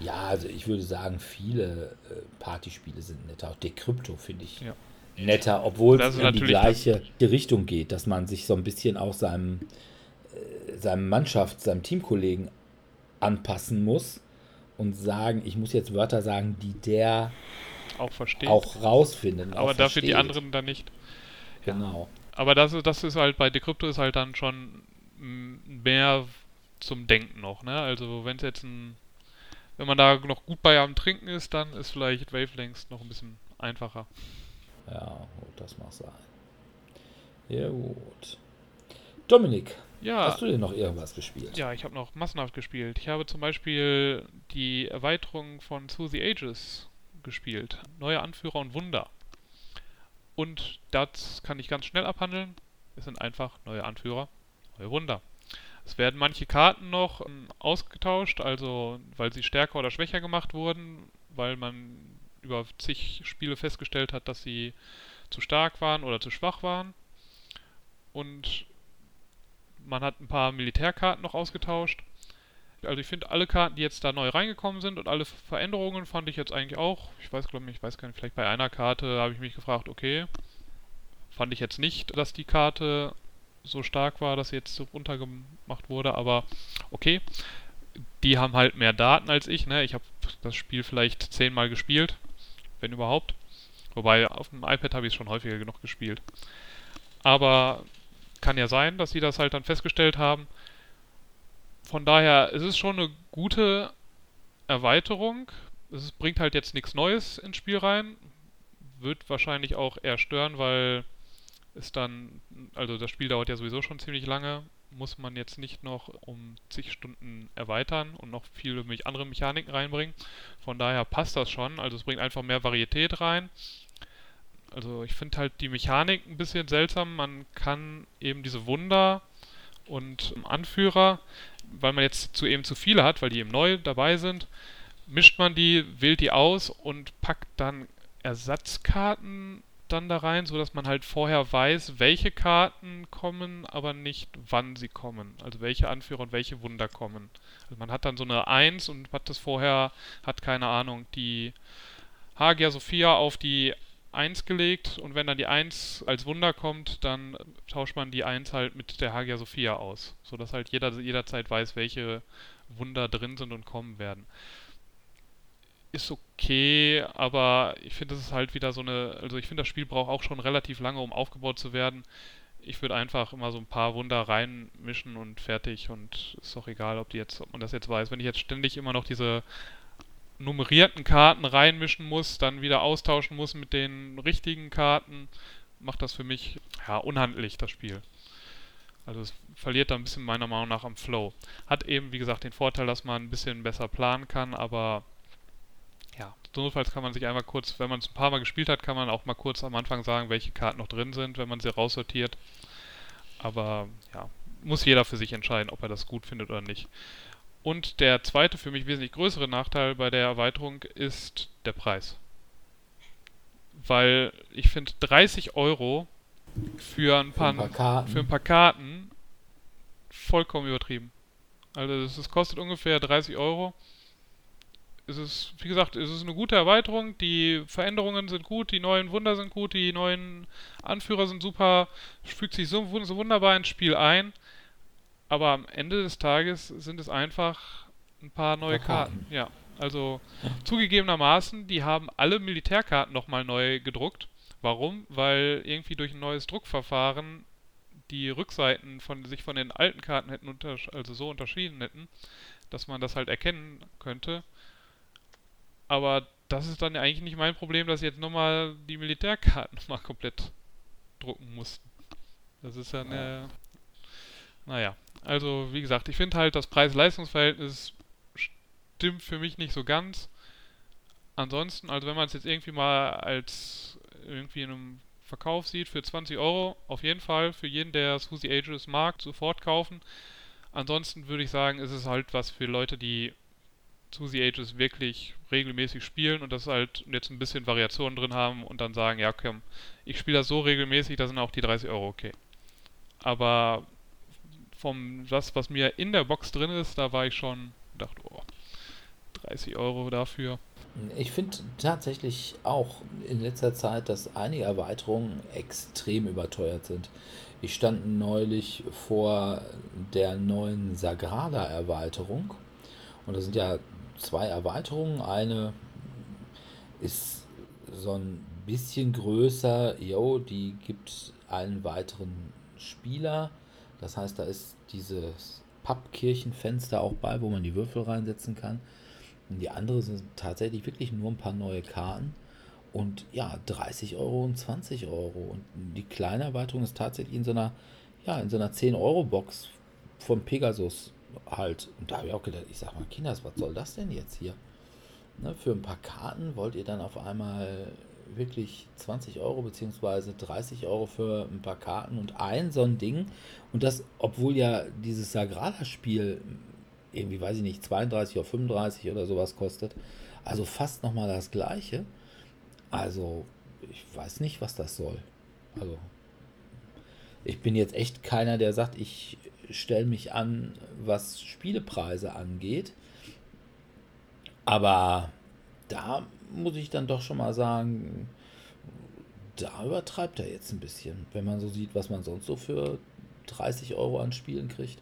Speaker 2: Ja, also ich würde sagen, viele äh, Partyspiele sind netter. Auch Decrypto finde ich
Speaker 3: ja.
Speaker 2: netter, obwohl es in die gleiche Richtung geht, dass man sich so ein bisschen auch seinem, äh, seinem Mannschaft, seinem Teamkollegen anpassen muss und sagen, ich muss jetzt Wörter sagen, die der
Speaker 3: Auch versteht.
Speaker 2: auch rausfindet. und
Speaker 3: aber
Speaker 2: auch
Speaker 3: dafür die
Speaker 2: versteht.
Speaker 3: anderen dann nicht.
Speaker 2: Genau.
Speaker 3: Aber das, ist- das ist halt bei Decrypto ist halt dann schon mehr zum Denken noch, ne? Also wenn es jetzt ein wenn man da noch gut bei am Trinken ist, dann ist vielleicht Wavelengths noch ein bisschen einfacher.
Speaker 2: Ja, gut, das mag sein. Ja, gut. Dominik,
Speaker 3: Ja,
Speaker 2: hast du denn noch irgendwas gespielt?
Speaker 3: ja, ich habe noch massenhaft gespielt. Ich habe zum Beispiel die Erweiterung von Through the Ages gespielt. Neue Anführer und Wunder. Und das kann ich ganz schnell abhandeln. Es sind einfach neue Anführer, neue Wunder. Es werden manche Karten noch ähm, ausgetauscht, also weil sie stärker oder schwächer gemacht wurden, weil man über zig Spiele festgestellt hat, dass sie zu stark waren oder zu schwach waren. Und man hat ein paar Militärkarten noch ausgetauscht. Also ich finde alle Karten, die jetzt da neu reingekommen sind und alle Veränderungen fand ich jetzt eigentlich auch. Ich weiß glaube ich, ich weiß gar nicht, vielleicht bei einer Karte habe ich mich gefragt, okay, fand ich jetzt nicht, dass die Karte so stark war, dass sie jetzt so runtergemacht wurde, aber okay. Die haben halt mehr Daten als ich, ne? Ich habe das Spiel vielleicht zehnmal gespielt, wenn überhaupt. Wobei auf dem iPad habe ich es schon häufiger genug gespielt. Aber kann ja sein, dass sie das halt dann festgestellt haben. Von daher, es ist schon eine gute Erweiterung. Es bringt halt jetzt nichts Neues ins Spiel rein. Wird wahrscheinlich auch eher stören, weil es dann, also das Spiel dauert ja sowieso schon ziemlich lange, muss man jetzt nicht noch um zig Stunden erweitern und noch viele andere Mechaniken reinbringen. Von daher passt das schon. Also es bringt einfach mehr Varietät rein. Also ich finde halt die Mechanik ein bisschen seltsam. Man kann eben diese Wunder und Anführer, weil man jetzt zu eben zu viele hat, weil die eben neu dabei sind, mischt man die, wählt die aus und packt dann Ersatzkarten dann da rein, sodass man halt vorher weiß, welche Karten kommen, aber nicht wann sie kommen. Also welche Anführer und welche Wunder kommen. Also man hat dann so eine 1 und hat das vorher, hat keine Ahnung, die Hagia Sophia auf die 1 gelegt und wenn dann die 1 als Wunder kommt, dann tauscht man die 1 halt mit der Hagia Sophia aus, sodass halt jeder jederzeit weiß, welche Wunder drin sind und kommen werden. Ist okay, aber ich finde, das ist halt wieder so eine, also ich finde, das Spiel braucht auch schon relativ lange, um aufgebaut zu werden. Ich würde einfach immer so ein paar Wunder reinmischen und fertig und ist doch egal, ob die jetzt, ob man das jetzt weiß. Wenn ich jetzt ständig immer noch diese nummerierten Karten reinmischen muss, dann wieder austauschen muss mit den richtigen Karten, macht das für mich ja unhandlich, das Spiel. Also es verliert da ein bisschen meiner Meinung nach am Flow. Hat eben, wie gesagt, den Vorteil, dass man ein bisschen besser planen kann, aber ja, notfalls kann man sich einmal kurz, wenn man es ein paar Mal gespielt hat, kann man auch mal kurz am Anfang sagen, welche Karten noch drin sind, wenn man sie raussortiert. Aber ja, muss jeder für sich entscheiden, ob er das gut findet oder nicht. Und der zweite, für mich wesentlich größere Nachteil bei der Erweiterung ist der Preis. Weil ich finde 30 Euro für ein
Speaker 2: Für
Speaker 3: paar,
Speaker 2: ein paar Karten.
Speaker 3: für ein paar Karten vollkommen übertrieben. Also es kostet ungefähr 30 Euro. Es ist, wie gesagt, es ist eine gute Erweiterung. Die Veränderungen sind gut, die neuen Wunder sind gut, die neuen Anführer sind super, fügt sich so, so wunderbar ins Spiel ein. Aber am Ende des Tages sind es einfach ein paar neue
Speaker 2: Karten.
Speaker 3: Ja, also zugegebenermaßen, die haben alle Militärkarten nochmal neu gedruckt. Warum? Weil irgendwie durch ein neues Druckverfahren die Rückseiten von sich von den alten Karten hätten also so unterschieden hätten, dass man das halt erkennen könnte. Aber das ist dann ja eigentlich nicht mein Problem, dass jetzt nochmal die Militärkarten nochmal komplett drucken mussten. Das ist ja eine. Naja, also wie gesagt, ich finde halt, das Preis-Leistungs-Verhältnis stimmt für mich nicht so ganz. Ansonsten, also wenn man es jetzt irgendwie mal als irgendwie in einem Verkauf sieht für 20 Euro, auf jeden Fall für jeden, der Suzy Ages mag, sofort kaufen. Ansonsten würde ich sagen, ist es halt was für Leute, die Suzy Ages wirklich regelmäßig spielen und das halt jetzt ein bisschen Variation drin haben und dann sagen, ja komm, ich spiele das so regelmäßig, da sind auch die 30 Euro okay. Aber vom das, was mir in der Box drin ist, da war ich schon gedacht, oh, 30 Euro dafür.
Speaker 2: Ich finde tatsächlich auch in letzter Zeit, dass einige Erweiterungen extrem überteuert sind. Ich stand neulich vor der neuen Sagrada-Erweiterung. Und das sind ja zwei Erweiterungen. Eine ist so ein bisschen größer. Jo, die gibt einen weiteren Spieler. Das heißt, da ist dieses Pappkirchenfenster auch bei, wo man die Würfel reinsetzen kann. Und die andere sind tatsächlich wirklich nur ein paar neue Karten. Und ja, 30 Euro und 20 Euro. Und die kleine Erweiterung ist tatsächlich in so einer, ja, in so einer 10-Euro-Box von Pegasus halt. Und da habe ich auch gedacht, ich sag mal, Kinders, was soll das denn jetzt hier? Ne, für ein paar Karten wollt ihr dann auf einmal wirklich 20 Euro bzw. 30 Euro für ein paar Karten und ein so ein Ding. Und das, obwohl ja dieses Sagrada-Spiel irgendwie, weiß ich nicht, 32 oder 35 oder sowas kostet. Also fast nochmal das gleiche. Also, ich weiß nicht, was das soll. Also, ich bin jetzt echt keiner, der sagt, ich stelle mich an, was Spielepreise angeht. Aber da muss ich dann doch schon mal sagen, da übertreibt er jetzt ein bisschen, wenn man so sieht, was man sonst so für 30 Euro an Spielen kriegt.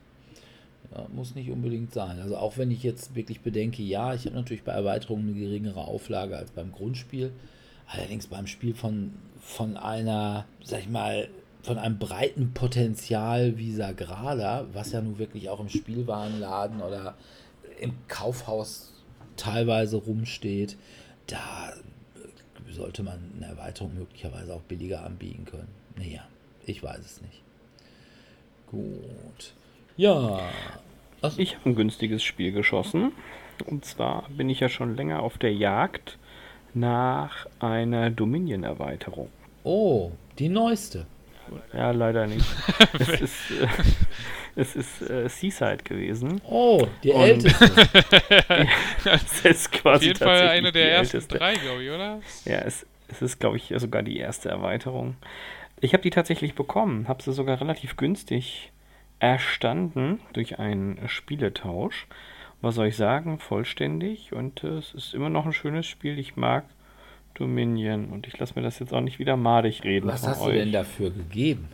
Speaker 2: Ja, muss nicht unbedingt sein. Also auch wenn ich jetzt wirklich bedenke, ja, ich habe natürlich bei Erweiterungen eine geringere Auflage als beim Grundspiel. Allerdings beim Spiel von, von einer, sag ich mal, von einem breiten Potenzial wie Sagrada, was ja nun wirklich auch im Spielwarenladen oder im Kaufhaus teilweise rumsteht, da sollte man eine Erweiterung möglicherweise auch billiger anbieten können. Naja, ich weiß es nicht. Gut. Ja.
Speaker 4: Also ich habe ein günstiges Spiel geschossen. Und zwar bin ich ja schon länger auf der Jagd nach einer Dominion-Erweiterung.
Speaker 2: Oh, die neueste.
Speaker 4: Ja, leider nicht. es ist, äh, es ist äh, Seaside gewesen.
Speaker 2: Oh, die Und älteste.
Speaker 4: es ist quasi
Speaker 3: Auf jeden Fall eine der ersten älteste. drei, glaube ich, oder?
Speaker 4: Ja, es, es ist, glaube ich, sogar die erste Erweiterung. Ich habe die tatsächlich bekommen, habe sie sogar relativ günstig erstanden durch einen Spieletausch. Was soll ich sagen? Vollständig und äh, es ist immer noch ein schönes Spiel. Ich mag Dominion und ich lasse mir das jetzt auch nicht wieder madig reden.
Speaker 2: Was hast euch. du denn dafür gegeben?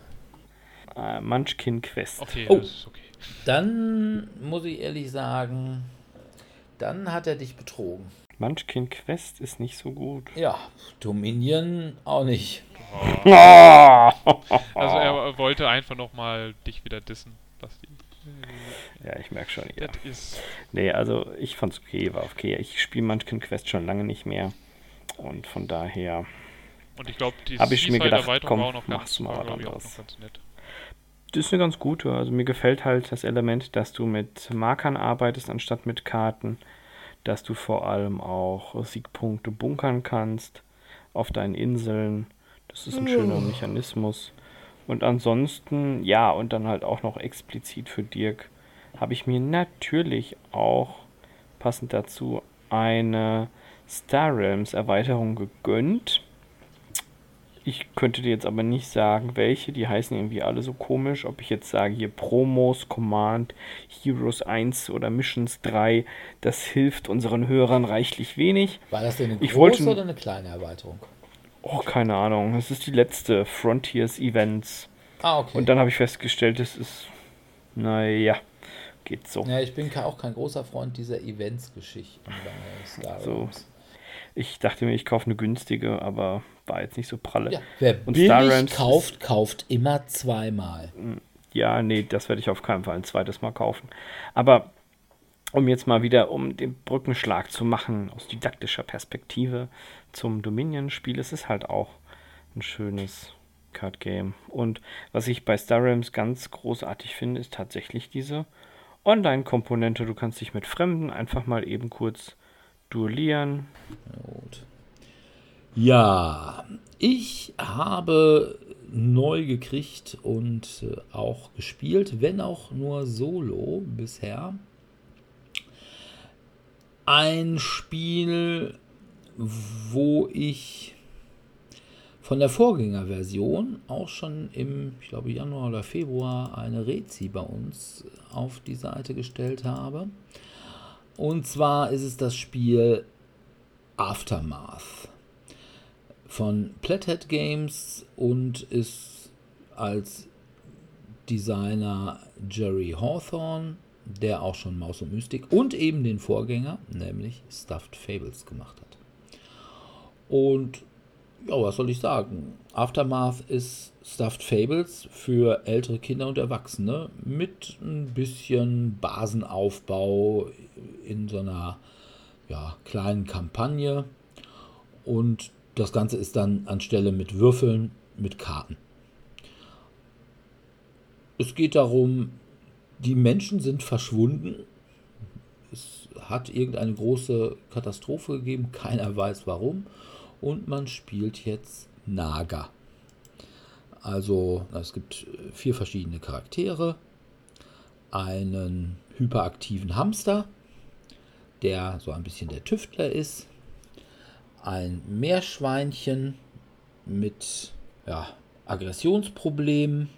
Speaker 4: Äh, Munchkin Quest.
Speaker 2: Okay, oh, okay. Dann muss ich ehrlich sagen, dann hat er dich betrogen.
Speaker 4: Munchkin Quest ist nicht so gut.
Speaker 2: Ja, Dominion auch nicht.
Speaker 3: Oh. also er wollte einfach nochmal dich wieder dissen, Basti.
Speaker 4: Ja, ich merke schon. Ja. Nee, also ich fand's okay, war okay. Ich spiele Munchkin Quest schon lange nicht mehr. Und von daher.
Speaker 3: Und ich glaube, die
Speaker 4: habe ich mir gedacht, komm, machst du mal was anderes. Das ist eine ganz gute. Also mir gefällt halt das Element, dass du mit Markern arbeitest anstatt mit Karten dass du vor allem auch Siegpunkte bunkern kannst auf deinen Inseln. Das ist ein schöner Mechanismus. Und ansonsten, ja, und dann halt auch noch explizit für Dirk, habe ich mir natürlich auch passend dazu eine Star Realms Erweiterung gegönnt. Ich könnte dir jetzt aber nicht sagen, welche. Die heißen irgendwie alle so komisch. Ob ich jetzt sage hier Promos, Command, Heroes 1 oder Missions 3, das hilft unseren Hörern reichlich wenig.
Speaker 2: War das denn eine ich große wollte, oder eine kleine Erweiterung?
Speaker 4: Oh, keine Ahnung. Das ist die letzte Frontiers Events. Ah, okay. Und dann habe ich festgestellt, das ist, naja, geht so.
Speaker 2: Ja, ich bin auch kein großer Freund dieser Events-Geschichten bei Star Wars. So.
Speaker 4: Ich dachte mir, ich kaufe eine günstige, aber war jetzt nicht so pralle.
Speaker 2: Ja, wer und billig kauft, kauft immer zweimal. Hm,
Speaker 4: ja, nee, das werde ich auf keinen Fall ein zweites Mal kaufen. Aber um jetzt mal wieder, um den Brückenschlag zu machen, aus didaktischer Perspektive zum Dominion-Spiel, ist es halt auch ein schönes Card Game. Und was ich bei Star Realms ganz großartig finde, ist tatsächlich diese Online-Komponente. Du kannst dich mit Fremden einfach mal eben kurz duellieren.
Speaker 2: Ja, ich habe neu gekriegt und äh, auch gespielt, wenn auch nur solo bisher. Ein Spiel, wo ich von der Vorgängerversion auch schon im, ich glaube, Januar oder Februar eine Rezi bei uns auf die Seite gestellt habe. Und zwar ist es das Spiel Aftermath von Plathead Games und ist als Designer Jerry Hawthorne, der auch schon Maus und Mystik und eben den Vorgänger, nämlich Stuffed Fables gemacht hat. Und ja, was soll ich sagen? Aftermath ist Stuffed Fables für ältere Kinder und Erwachsene mit ein bisschen Basenaufbau in so einer ja, kleinen Kampagne. Und das Ganze ist dann anstelle mit Würfeln mit Karten. Es geht darum, die Menschen sind verschwunden. Es hat irgendeine große Katastrophe gegeben, keiner weiß warum. Und man spielt jetzt Naga. Also es gibt vier verschiedene Charaktere. Einen hyperaktiven Hamster, der so ein bisschen der Tüftler ist. Ein Meerschweinchen mit ja, Aggressionsproblemen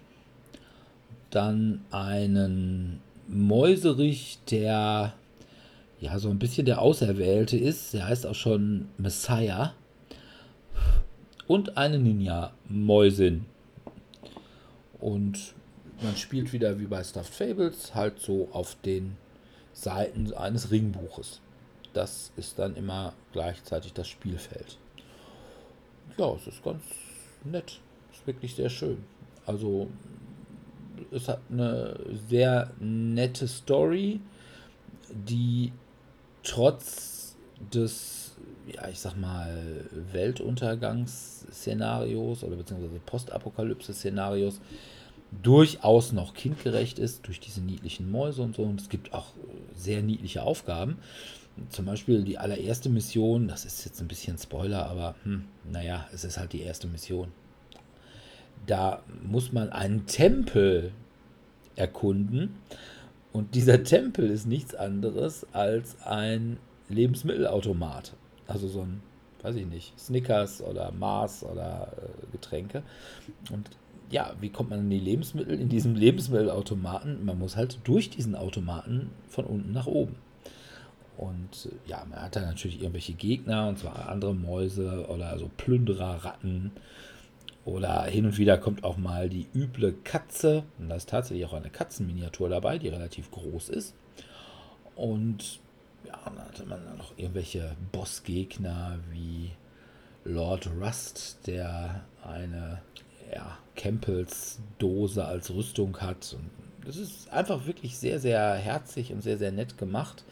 Speaker 2: dann einen Mäuserich, der ja so ein bisschen der Auserwählte ist. Der heißt auch schon Messiah. Und eine Ninja-Mäusin. Und man spielt wieder wie bei Stuffed Fables, halt so auf den Seiten eines Ringbuches. Das ist dann immer gleichzeitig das Spielfeld. Ja, es ist ganz nett. Ist wirklich sehr schön. Also es hat eine sehr nette Story, die trotz des, ja, ich sag mal, Weltuntergangsszenarios oder beziehungsweise Postapokalypse-Szenarios durchaus noch kindgerecht ist durch diese niedlichen Mäuse und so. Und es gibt auch sehr niedliche Aufgaben. Zum Beispiel die allererste Mission, das ist jetzt ein bisschen Spoiler, aber hm, naja, es ist halt die erste Mission da muss man einen Tempel erkunden. Und dieser Tempel ist nichts anderes als ein Lebensmittelautomat. Also so ein, weiß ich nicht, Snickers oder Mars oder äh, Getränke. Und ja, wie kommt man in die Lebensmittel in diesem Lebensmittelautomaten? Man muss halt durch diesen Automaten von unten nach oben. Und äh, ja, man hat da natürlich irgendwelche Gegner, und zwar andere Mäuse oder so Plünderer, Ratten oder hin und wieder kommt auch mal die üble Katze. Und da ist tatsächlich auch eine Katzenminiatur dabei, die relativ groß ist. Und ja, dann hatte man dann noch irgendwelche Bossgegner wie Lord Rust, der eine ja, Campbells Dose als Rüstung hat. Und das ist einfach wirklich sehr, sehr herzig und sehr, sehr nett gemacht.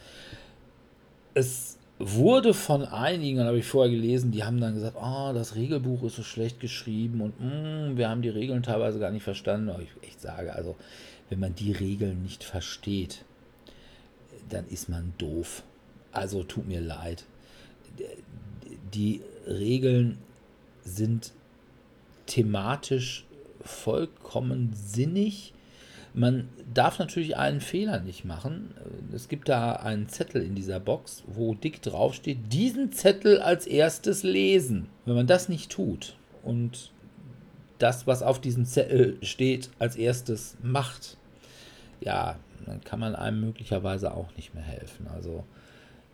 Speaker 2: Es wurde von einigen, habe ich vorher gelesen, die haben dann gesagt, oh, das Regelbuch ist so schlecht geschrieben und mm, wir haben die Regeln teilweise gar nicht verstanden. Aber ich echt sage, also wenn man die Regeln nicht versteht, dann ist man doof. Also tut mir leid. Die Regeln sind thematisch vollkommen sinnig man darf natürlich einen Fehler nicht machen. Es gibt da einen Zettel in dieser Box, wo dick draufsteht, diesen Zettel als erstes lesen. Wenn man das nicht tut und das, was auf diesem Zettel steht, als erstes macht, ja, dann kann man einem möglicherweise auch nicht mehr helfen. Also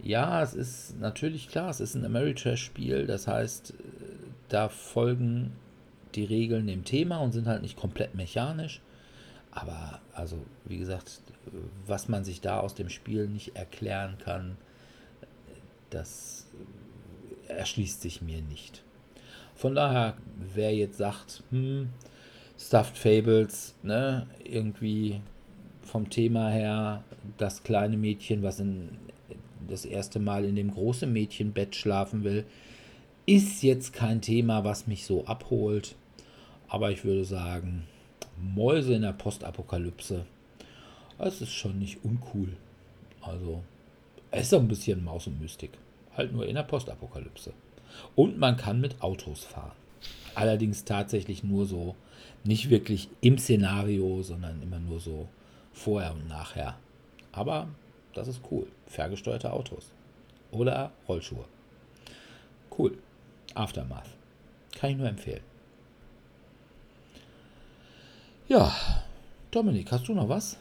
Speaker 2: ja, es ist natürlich klar, es ist ein Ameritrash-Spiel, das heißt, da folgen die Regeln dem Thema und sind halt nicht komplett mechanisch. Aber also, wie gesagt, was man sich da aus dem Spiel nicht erklären kann, das erschließt sich mir nicht. Von daher, wer jetzt sagt, hm, Stuffed Fables, ne, irgendwie vom Thema her, das kleine Mädchen, was in, das erste Mal in dem großen Mädchenbett schlafen will, ist jetzt kein Thema, was mich so abholt. Aber ich würde sagen, Mäuse in der Postapokalypse. Das ist schon nicht uncool. Also, es ist auch ein bisschen Maus und Mystik. Halt nur in der Postapokalypse. Und man kann mit Autos fahren. Allerdings tatsächlich nur so, nicht wirklich im Szenario, sondern immer nur so vorher und nachher. Aber das ist cool. Ferngesteuerte Autos. Oder Rollschuhe. Cool. Aftermath. Kann ich nur empfehlen. Ja, Dominik, hast du noch was?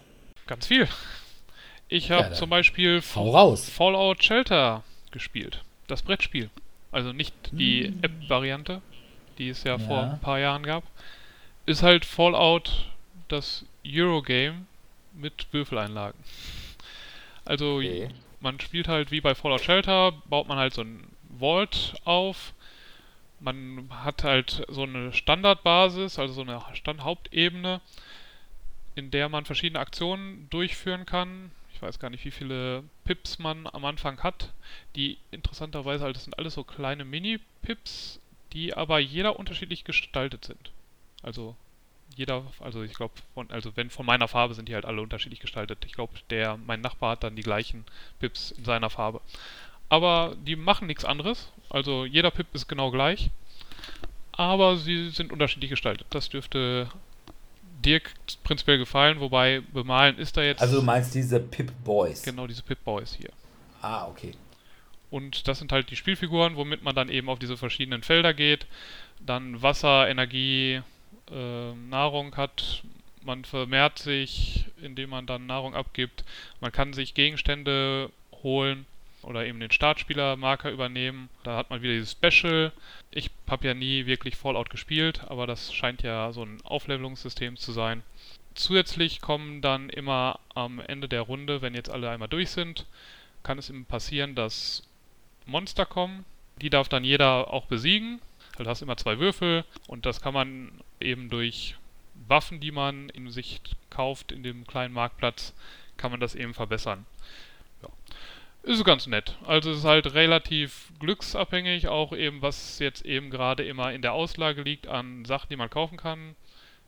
Speaker 3: Ganz viel. Ich habe ja, zum Beispiel. Fallout Shelter gespielt. das Brettspiel. Also nicht die
Speaker 2: Hm.
Speaker 3: App-Variante, die es ja,
Speaker 2: Ja.
Speaker 3: vor ein paar Jahren gab. Ist halt Fallout das Eurogame mit Würfeleinlagen. Also
Speaker 2: Okay.
Speaker 3: man spielt halt wie bei Fallout Shelter, baut man halt so ein Vault auf. Man hat halt so eine Standardbasis, also so eine Stand Hauptebene, in der man verschiedene Aktionen durchführen kann. Ich weiß gar nicht, wie viele Pips man am Anfang hat. Die interessanterweise halt, das sind alles so kleine Mini-Pips, die aber jeder unterschiedlich gestaltet sind. Also jeder, also ich glaube, von, also wenn von meiner Farbe sind die halt alle unterschiedlich gestaltet. Ich glaube, der, mein Nachbar hat dann die gleichen Pips in seiner Farbe. Aber die machen nichts anderes. Also jeder Pip ist genau gleich. Aber sie sind unterschiedlich gestaltet. Das dürfte Dirk prinzipiell gefallen, wobei bemalen ist da jetzt
Speaker 2: Also du meinst diese Pip Boys?
Speaker 3: genau diese Pip Boys hier.
Speaker 2: Ah, okay.
Speaker 3: Und das sind halt die Spielfiguren, womit man dann eben auf diese verschiedenen Felder geht, dann Wasser, Energie, äh, Nahrung hat. Man vermehrt sich, indem man dann Nahrung abgibt. Man kann sich Gegenstände holen oder eben den Startspieler-Marker übernehmen. Da hat man wieder dieses Special. Ich habe ja nie wirklich Fallout gespielt, aber das scheint ja so ein Auflevelungssystem zu sein. Zusätzlich kommen dann immer am Ende der Runde, wenn jetzt alle einmal durch sind, kann es eben passieren, dass Monster kommen. Die darf dann jeder auch besiegen. Also du hast immer zwei Würfel und das kann man eben durch Waffen, die man in sich kauft in dem kleinen Marktplatz, kann man das eben verbessern. Ja. Ist ganz nett. Also es ist halt relativ glücksabhängig, auch eben was jetzt eben gerade immer in der Auslage liegt an Sachen, die man kaufen kann.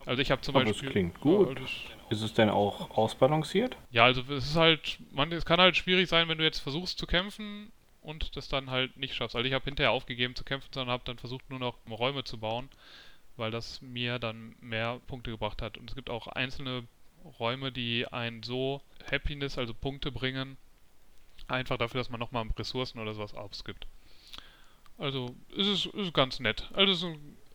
Speaker 3: Also ich habe zum
Speaker 4: Aber das
Speaker 3: Beispiel.
Speaker 4: klingt gut.
Speaker 3: Das-
Speaker 4: Ist es denn auch ausbalanciert?
Speaker 3: ja, also es ist halt, man, es kann halt schwierig sein, wenn du jetzt versuchst zu kämpfen und das dann halt nicht schaffst. Also ich habe hinterher aufgegeben zu kämpfen, sondern habe dann versucht nur noch Räume zu bauen, weil das mir dann mehr Punkte gebracht hat. Und es gibt auch einzelne Räume, die einen so Happiness, also Punkte bringen, einfach dafür, dass man nochmal Ressourcen oder sowas ausgibt. Also es ist, ist ganz nett. Also ist,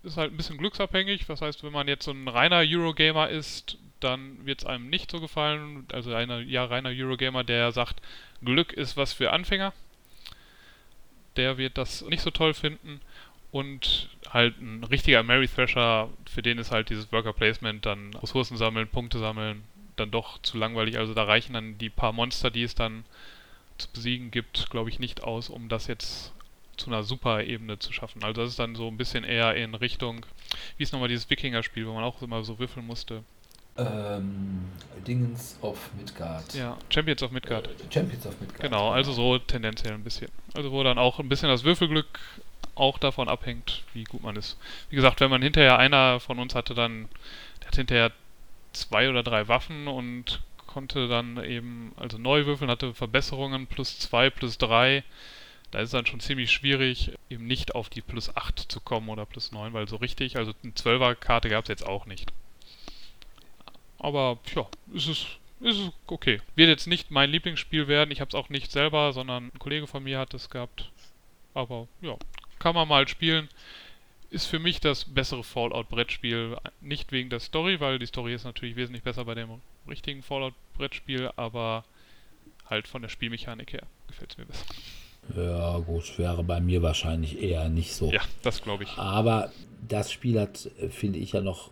Speaker 3: ist halt ein bisschen glücksabhängig. Das heißt, wenn man jetzt so ein reiner Eurogamer ist, dann wird es einem nicht so gefallen. Also einer ja reiner Eurogamer, der sagt, Glück ist was für Anfänger. Der wird das nicht so toll finden. Und halt ein richtiger Mary Thrasher, für den ist halt dieses Worker Placement, dann Ressourcen sammeln, Punkte sammeln, dann doch zu langweilig. Also da reichen dann die paar Monster, die es dann zu besiegen gibt, glaube ich, nicht aus, um das jetzt zu einer super Ebene zu schaffen. Also das ist dann so ein bisschen eher in Richtung, wie ist nochmal dieses Wikinger-Spiel, wo man auch immer so würfeln musste.
Speaker 2: Ähm, Dingens of Midgard.
Speaker 3: Ja, Champions of Midgard.
Speaker 2: Äh, Champions of Midgard.
Speaker 3: Genau, also so tendenziell ein bisschen. Also wo dann auch ein bisschen das Würfelglück auch davon abhängt, wie gut man ist. Wie gesagt, wenn man hinterher einer von uns hatte dann, der hat hinterher zwei oder drei Waffen und konnte dann eben, also neu würfeln, hatte Verbesserungen plus zwei, plus drei. Da ist es dann schon ziemlich schwierig, eben nicht auf die plus 8 zu kommen oder plus 9, weil so richtig, also eine 12er Karte gab es jetzt auch nicht. Aber ja, ist es ist es okay. Wird jetzt nicht mein Lieblingsspiel werden. Ich habe es auch nicht selber, sondern ein Kollege von mir hat es gehabt. Aber ja, kann man mal spielen. Ist für mich das bessere Fallout-Brettspiel. Nicht wegen der Story, weil die Story ist natürlich wesentlich besser bei dem richtigen Fallout-Brettspiel, aber halt von der Spielmechanik her gefällt es mir besser.
Speaker 2: Ja, gut, wäre bei mir wahrscheinlich eher nicht so.
Speaker 3: Ja, das glaube ich.
Speaker 2: Aber das Spiel hat, finde ich, ja noch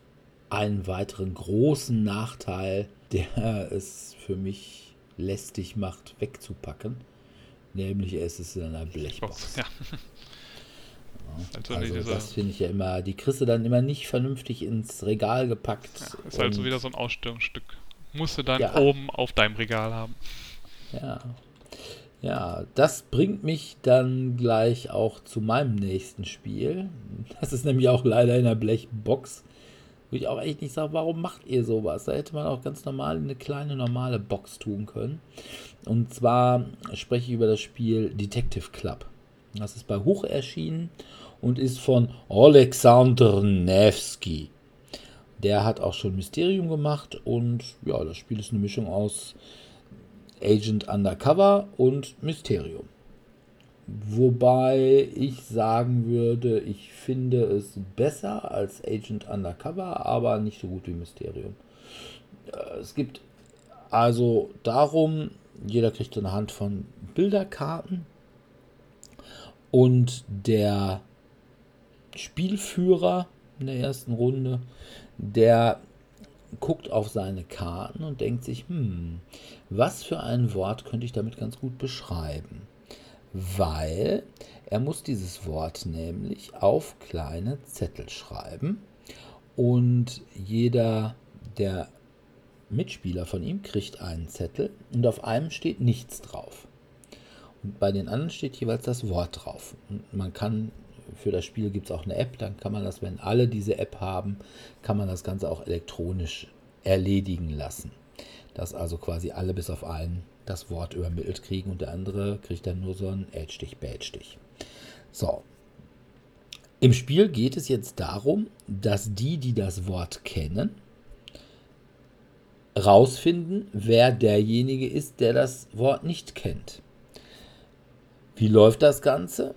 Speaker 2: einen weiteren großen Nachteil, der es für mich lästig macht, wegzupacken. Nämlich es ist in einer Blechbox.
Speaker 3: Ja. Also,
Speaker 2: Also
Speaker 3: diese,
Speaker 2: das finde ich ja immer, die kriegst du dann immer nicht vernünftig ins Regal gepackt.
Speaker 3: ja, ist halt so wieder so ein Ausstellungsstück. Musst du dann
Speaker 2: Ja.
Speaker 3: oben auf deinem Regal haben.
Speaker 2: Ja. Ja, das bringt mich dann gleich auch zu meinem nächsten Spiel. Das ist nämlich auch leider in der Blechbox. Wo ich auch echt nicht sage, warum macht ihr sowas? Da hätte man auch ganz normal in eine kleine normale Box tun können. Und zwar spreche ich über das Spiel Detective Club. Das ist bei Hoch erschienen und ist von Alexander Nevsky. Der hat auch schon Mysterium gemacht und ja, das Spiel ist eine Mischung aus Agent Undercover und Mysterium. Wobei ich sagen würde, ich finde es besser als Agent Undercover, aber nicht so gut wie Mysterium. Äh, Es gibt also darum, jeder kriegt eine Hand von Bilderkarten Und der Spielführer in der ersten Runde, der guckt auf seine Karten und denkt sich, hm, was für ein Wort könnte ich damit ganz gut beschreiben? Weil er muss dieses Wort nämlich auf kleine Zettel schreiben und jeder der Mitspieler von ihm kriegt einen Zettel und auf einem steht nichts drauf. Und bei den anderen steht jeweils das Wort drauf. Und man kann, für das Spiel gibt es auch eine App, dann kann man das, wenn alle diese App haben, kann man das Ganze auch elektronisch erledigen lassen. Dass also quasi alle bis auf einen das Wort übermittelt kriegen und der andere kriegt dann nur so einen Ädstich, Bädstich. So. Im Spiel geht es jetzt darum, dass die, die das Wort kennen, rausfinden, wer derjenige ist, der das Wort nicht kennt. Wie läuft das Ganze?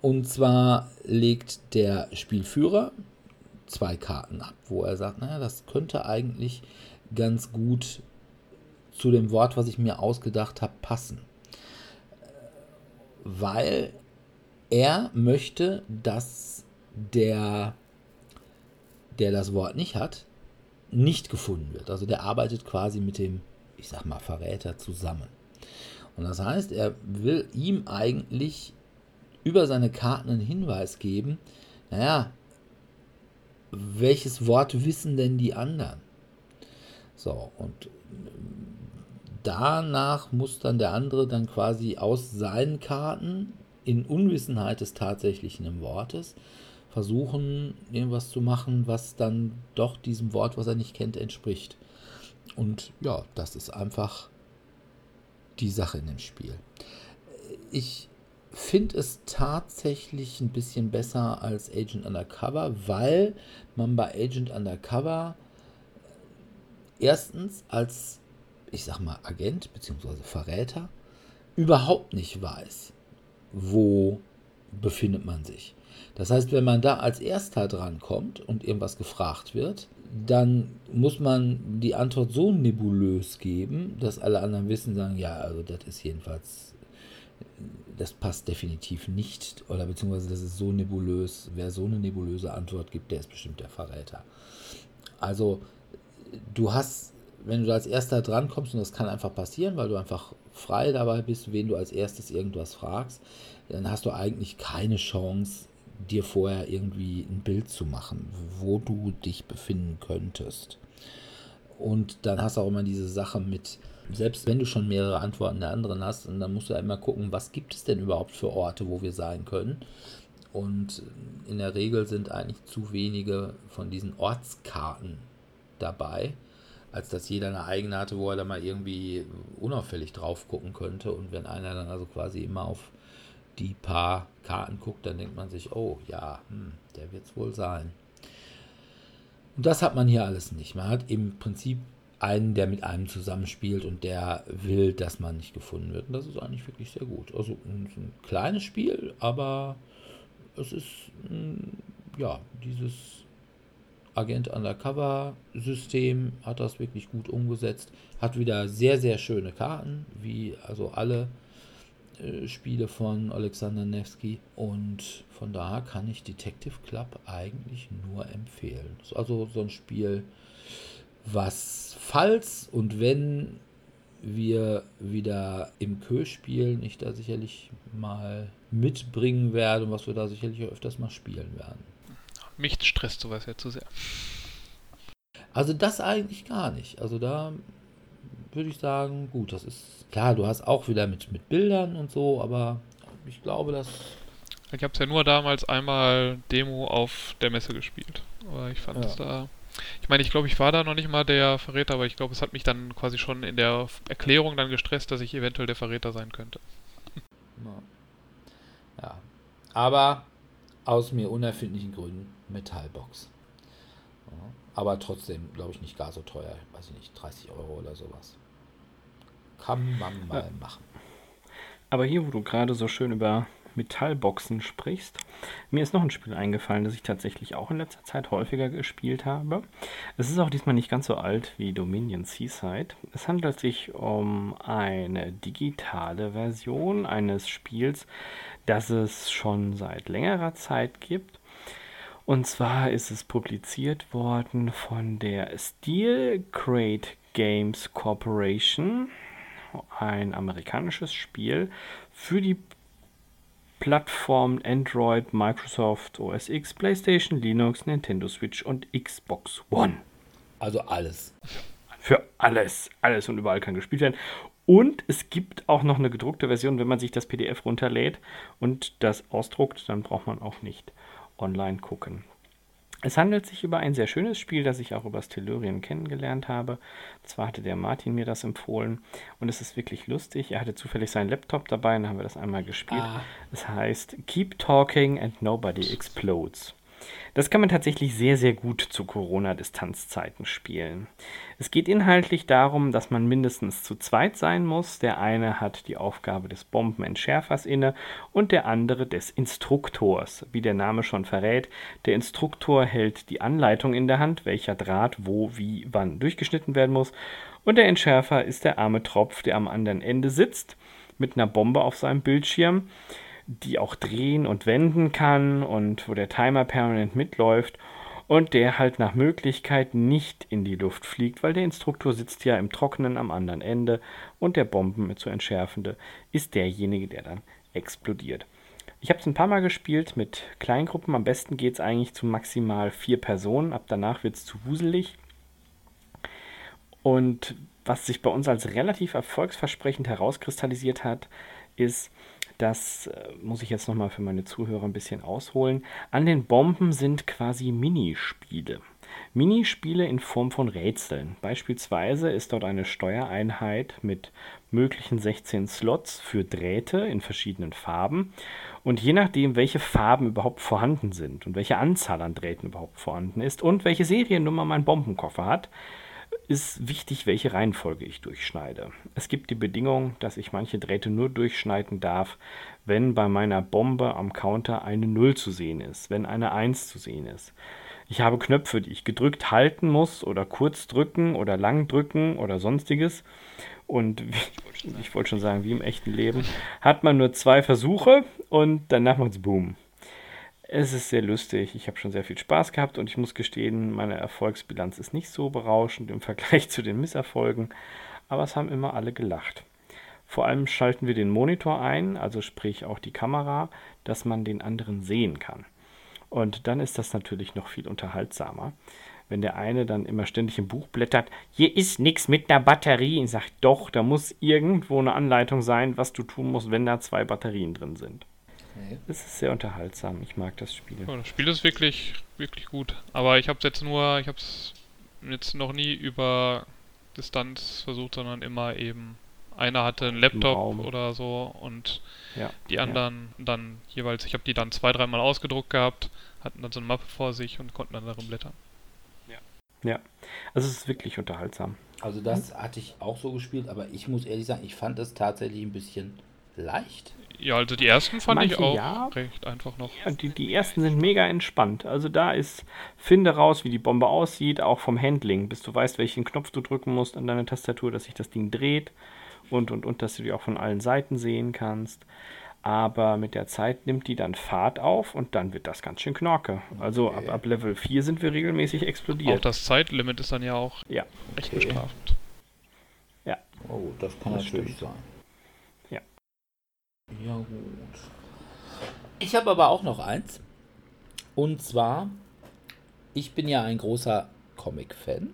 Speaker 2: Und zwar legt der Spielführer zwei Karten ab, wo er sagt, naja, das könnte eigentlich ganz gut zu dem Wort, was ich mir ausgedacht habe, passen. Weil er möchte, dass der, der das Wort nicht hat, nicht gefunden wird. Also der arbeitet quasi mit dem, ich sag mal, Verräter zusammen. Und das heißt, er will ihm eigentlich über seine Karten einen Hinweis geben, naja, welches Wort wissen denn die anderen? So, und danach muss dann der andere dann quasi aus seinen Karten in Unwissenheit des tatsächlichen Wortes versuchen, irgendwas zu machen, was dann doch diesem Wort, was er nicht kennt, entspricht. Und ja, das ist einfach die Sache in dem Spiel. Ich finde es tatsächlich ein bisschen besser als Agent Undercover, weil man bei Agent Undercover erstens als, ich sag mal, Agent bzw. Verräter überhaupt nicht weiß, wo befindet man sich. Das heißt, wenn man da als erster drankommt und irgendwas gefragt wird, dann muss man die Antwort so nebulös geben, dass alle anderen wissen, sagen, ja, also das ist jedenfalls, das passt definitiv nicht oder beziehungsweise das ist so nebulös. Wer so eine nebulöse Antwort gibt, der ist bestimmt der Verräter. Also du hast, wenn du als erster drankommst, und das kann einfach passieren, weil du einfach frei dabei bist, wen du als erstes irgendwas fragst, dann hast du eigentlich keine Chance, dir vorher irgendwie ein Bild zu machen, wo du dich befinden könntest. Und dann hast du auch immer diese Sache mit, selbst wenn du schon mehrere Antworten der anderen hast, und dann musst du ja immer gucken, was gibt es denn überhaupt für Orte, wo wir sein können. Und in der Regel sind eigentlich zu wenige von diesen Ortskarten dabei, als dass jeder eine eigene hatte, wo er da mal irgendwie unauffällig drauf gucken könnte. Und wenn einer dann also quasi immer auf die paar Karten guckt, dann denkt man sich, oh ja, hm, der wird es wohl sein. Und das hat man hier alles nicht. Man hat im Prinzip einen, der mit einem zusammenspielt und der will, dass man nicht gefunden wird. Und das ist eigentlich wirklich sehr gut. Also ein, ein kleines Spiel, aber es ist hm, ja dieses Agent Undercover System hat das wirklich gut umgesetzt. Hat wieder sehr, sehr schöne Karten, wie also alle äh, Spiele von Alexander Nevsky und von daher kann ich Detective Club eigentlich nur empfehlen. Ist also so ein Spiel, was falls und wenn wir wieder im Kö spielen, ich da sicherlich mal mitbringen werde und was wir da sicherlich öfters mal spielen werden.
Speaker 3: Mich stresst sowas ja zu sehr.
Speaker 2: Also das eigentlich gar nicht. Also da würde ich sagen, gut, das ist klar, du hast auch wieder mit, mit Bildern und so, aber ich glaube, dass.
Speaker 3: Ich habe es ja nur damals einmal Demo auf der Messe gespielt. Aber ich fand es ja. da. Ich meine, ich glaube, ich war da noch nicht mal der Verräter, aber ich glaube, es hat mich dann quasi schon in der Erklärung dann gestresst, dass ich eventuell der Verräter sein könnte.
Speaker 2: Ja. Aber aus mir unerfindlichen Gründen Metallbox. Aber trotzdem, glaube ich, nicht gar so teuer. Weiß ich nicht, 30 Euro oder sowas. Kann man mal ja. machen.
Speaker 4: Aber hier, wo du gerade so schön über Metallboxen sprichst. Mir ist noch ein Spiel eingefallen, das ich tatsächlich auch in letzter Zeit häufiger gespielt habe. Es ist auch diesmal nicht ganz so alt wie Dominion Seaside. Es handelt sich um eine digitale Version eines Spiels, das es schon seit längerer Zeit gibt. Und zwar ist es publiziert worden von der Steel Crate Games Corporation, ein amerikanisches Spiel für die Plattformen Android, Microsoft OS X, PlayStation, Linux, Nintendo Switch und Xbox One.
Speaker 2: Also alles.
Speaker 4: Für alles. Alles und überall kann gespielt werden. Und es gibt auch noch eine gedruckte Version, wenn man sich das PDF runterlädt und das ausdruckt, dann braucht man auch nicht online gucken. Es handelt sich über ein sehr schönes Spiel, das ich auch über Stellurien kennengelernt habe. Zwar hatte der Martin mir das empfohlen und es ist wirklich lustig. Er hatte zufällig seinen Laptop dabei und dann haben wir das einmal gespielt. Ah. Es heißt Keep Talking and Nobody Explodes. Das kann man tatsächlich sehr, sehr gut zu Corona-Distanzzeiten spielen. Es geht inhaltlich darum, dass man mindestens zu zweit sein muss. Der eine hat die Aufgabe des Bombenentschärfers inne und der andere des Instruktors. Wie der Name schon verrät, der Instruktor hält die Anleitung in der Hand, welcher Draht wo, wie, wann durchgeschnitten werden muss. Und der Entschärfer ist der arme Tropf, der am anderen Ende sitzt mit einer Bombe auf seinem Bildschirm die auch drehen und wenden kann und wo der Timer permanent mitläuft und der halt nach Möglichkeit nicht in die Luft fliegt, weil der Instruktor sitzt ja im Trockenen am anderen Ende und der Bomben zu entschärfende ist derjenige, der dann explodiert. Ich habe es ein paar Mal gespielt mit Kleingruppen. Am besten geht es eigentlich zu maximal vier Personen. Ab danach wird es zu wuselig. Und was sich bei uns als relativ erfolgsversprechend herauskristallisiert hat, ist, das äh, muss ich jetzt nochmal für meine Zuhörer ein bisschen ausholen. An den Bomben sind quasi Minispiele. Minispiele in Form von Rätseln. Beispielsweise ist dort eine Steuereinheit mit möglichen 16 Slots für Drähte in verschiedenen Farben. Und je nachdem, welche Farben überhaupt vorhanden sind und welche Anzahl an Drähten überhaupt vorhanden ist und welche Seriennummer mein Bombenkoffer hat, ist wichtig, welche Reihenfolge ich durchschneide. Es gibt die Bedingung, dass ich manche Drähte nur durchschneiden darf, wenn bei meiner Bombe am Counter eine 0 zu sehen ist, wenn eine 1 zu sehen ist. Ich habe Knöpfe, die ich gedrückt halten muss oder kurz drücken oder lang drücken oder sonstiges. Und ich wollte schon sagen, wie im echten Leben, hat man nur zwei Versuche und danach es Boom. Es ist sehr lustig. Ich habe schon sehr viel Spaß gehabt und ich muss gestehen, meine Erfolgsbilanz ist nicht so berauschend im Vergleich zu den Misserfolgen, aber es haben immer alle gelacht. Vor allem schalten wir den Monitor ein, also sprich auch die Kamera, dass man den anderen sehen kann. Und dann ist das natürlich noch viel unterhaltsamer. Wenn der eine dann immer ständig im Buch blättert, hier ist nichts mit einer Batterie, und sagt, doch, da muss irgendwo eine Anleitung sein, was du tun musst, wenn da zwei Batterien drin sind. Okay. Es ist sehr unterhaltsam. Ich mag das Spiel.
Speaker 3: Ja, das Spiel ist wirklich, wirklich gut. Aber ich habe es jetzt nur, ich habe es jetzt noch nie über Distanz versucht, sondern immer eben einer hatte einen Laptop oder so und ja, die anderen ja. dann jeweils, ich habe die dann zwei, dreimal ausgedruckt gehabt, hatten dann so eine Mappe vor sich und konnten dann darin blättern.
Speaker 4: Ja. Ja, also es ist wirklich unterhaltsam.
Speaker 2: Also das hatte ich auch so gespielt, aber ich muss ehrlich sagen, ich fand es tatsächlich ein bisschen leicht.
Speaker 3: Ja, also die ersten fand Manche ich auch ja. recht einfach noch.
Speaker 4: Ja, die, die ersten sind mega entspannt. Also da ist, finde raus, wie die Bombe aussieht, auch vom Handling, bis du weißt, welchen Knopf du drücken musst an deiner Tastatur, dass sich das Ding dreht und und und, dass du die auch von allen Seiten sehen kannst. Aber mit der Zeit nimmt die dann Fahrt auf und dann wird das ganz schön knorke. Also okay. ab, ab Level 4 sind wir regelmäßig explodiert.
Speaker 3: Auch das Zeitlimit ist dann ja auch
Speaker 4: ja.
Speaker 3: recht okay. bestrafend.
Speaker 2: Ja. Oh, das kann das natürlich stimmt. sein. Ja, gut. Ich habe aber auch noch eins. Und zwar, ich bin ja ein großer Comic-Fan.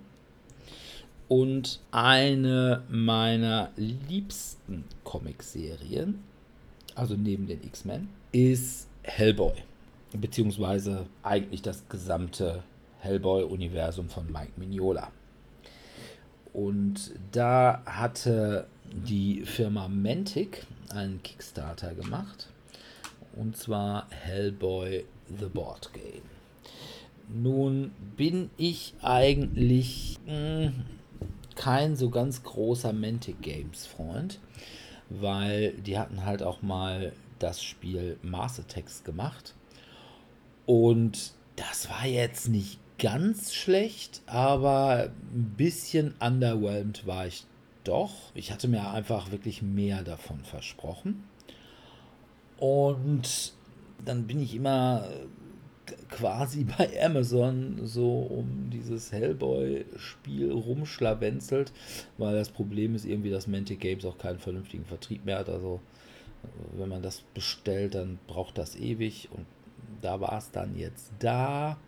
Speaker 2: Und eine meiner liebsten Comic-Serien, also neben den X-Men, ist Hellboy. Beziehungsweise eigentlich das gesamte Hellboy-Universum von Mike Mignola. Und da hatte die Firma Mantic einen Kickstarter gemacht. Und zwar Hellboy The Board Game. Nun bin ich eigentlich mh, hm, kein so ganz großer Mantic Games Freund, weil die hatten halt auch mal das Spiel Mars Attacks gemacht. Und das war jetzt nicht ganz schlecht, aber ein bisschen underwhelmed war ich doch. Ich hatte mir einfach wirklich mehr davon versprochen. Und dann bin ich immer quasi bei Amazon so um dieses Hellboy-Spiel rumschlawenzelt, weil das Problem ist irgendwie, dass Mantic Games auch keinen vernünftigen Vertrieb mehr hat. Also wenn man das bestellt, dann braucht das ewig und da war es dann jetzt da.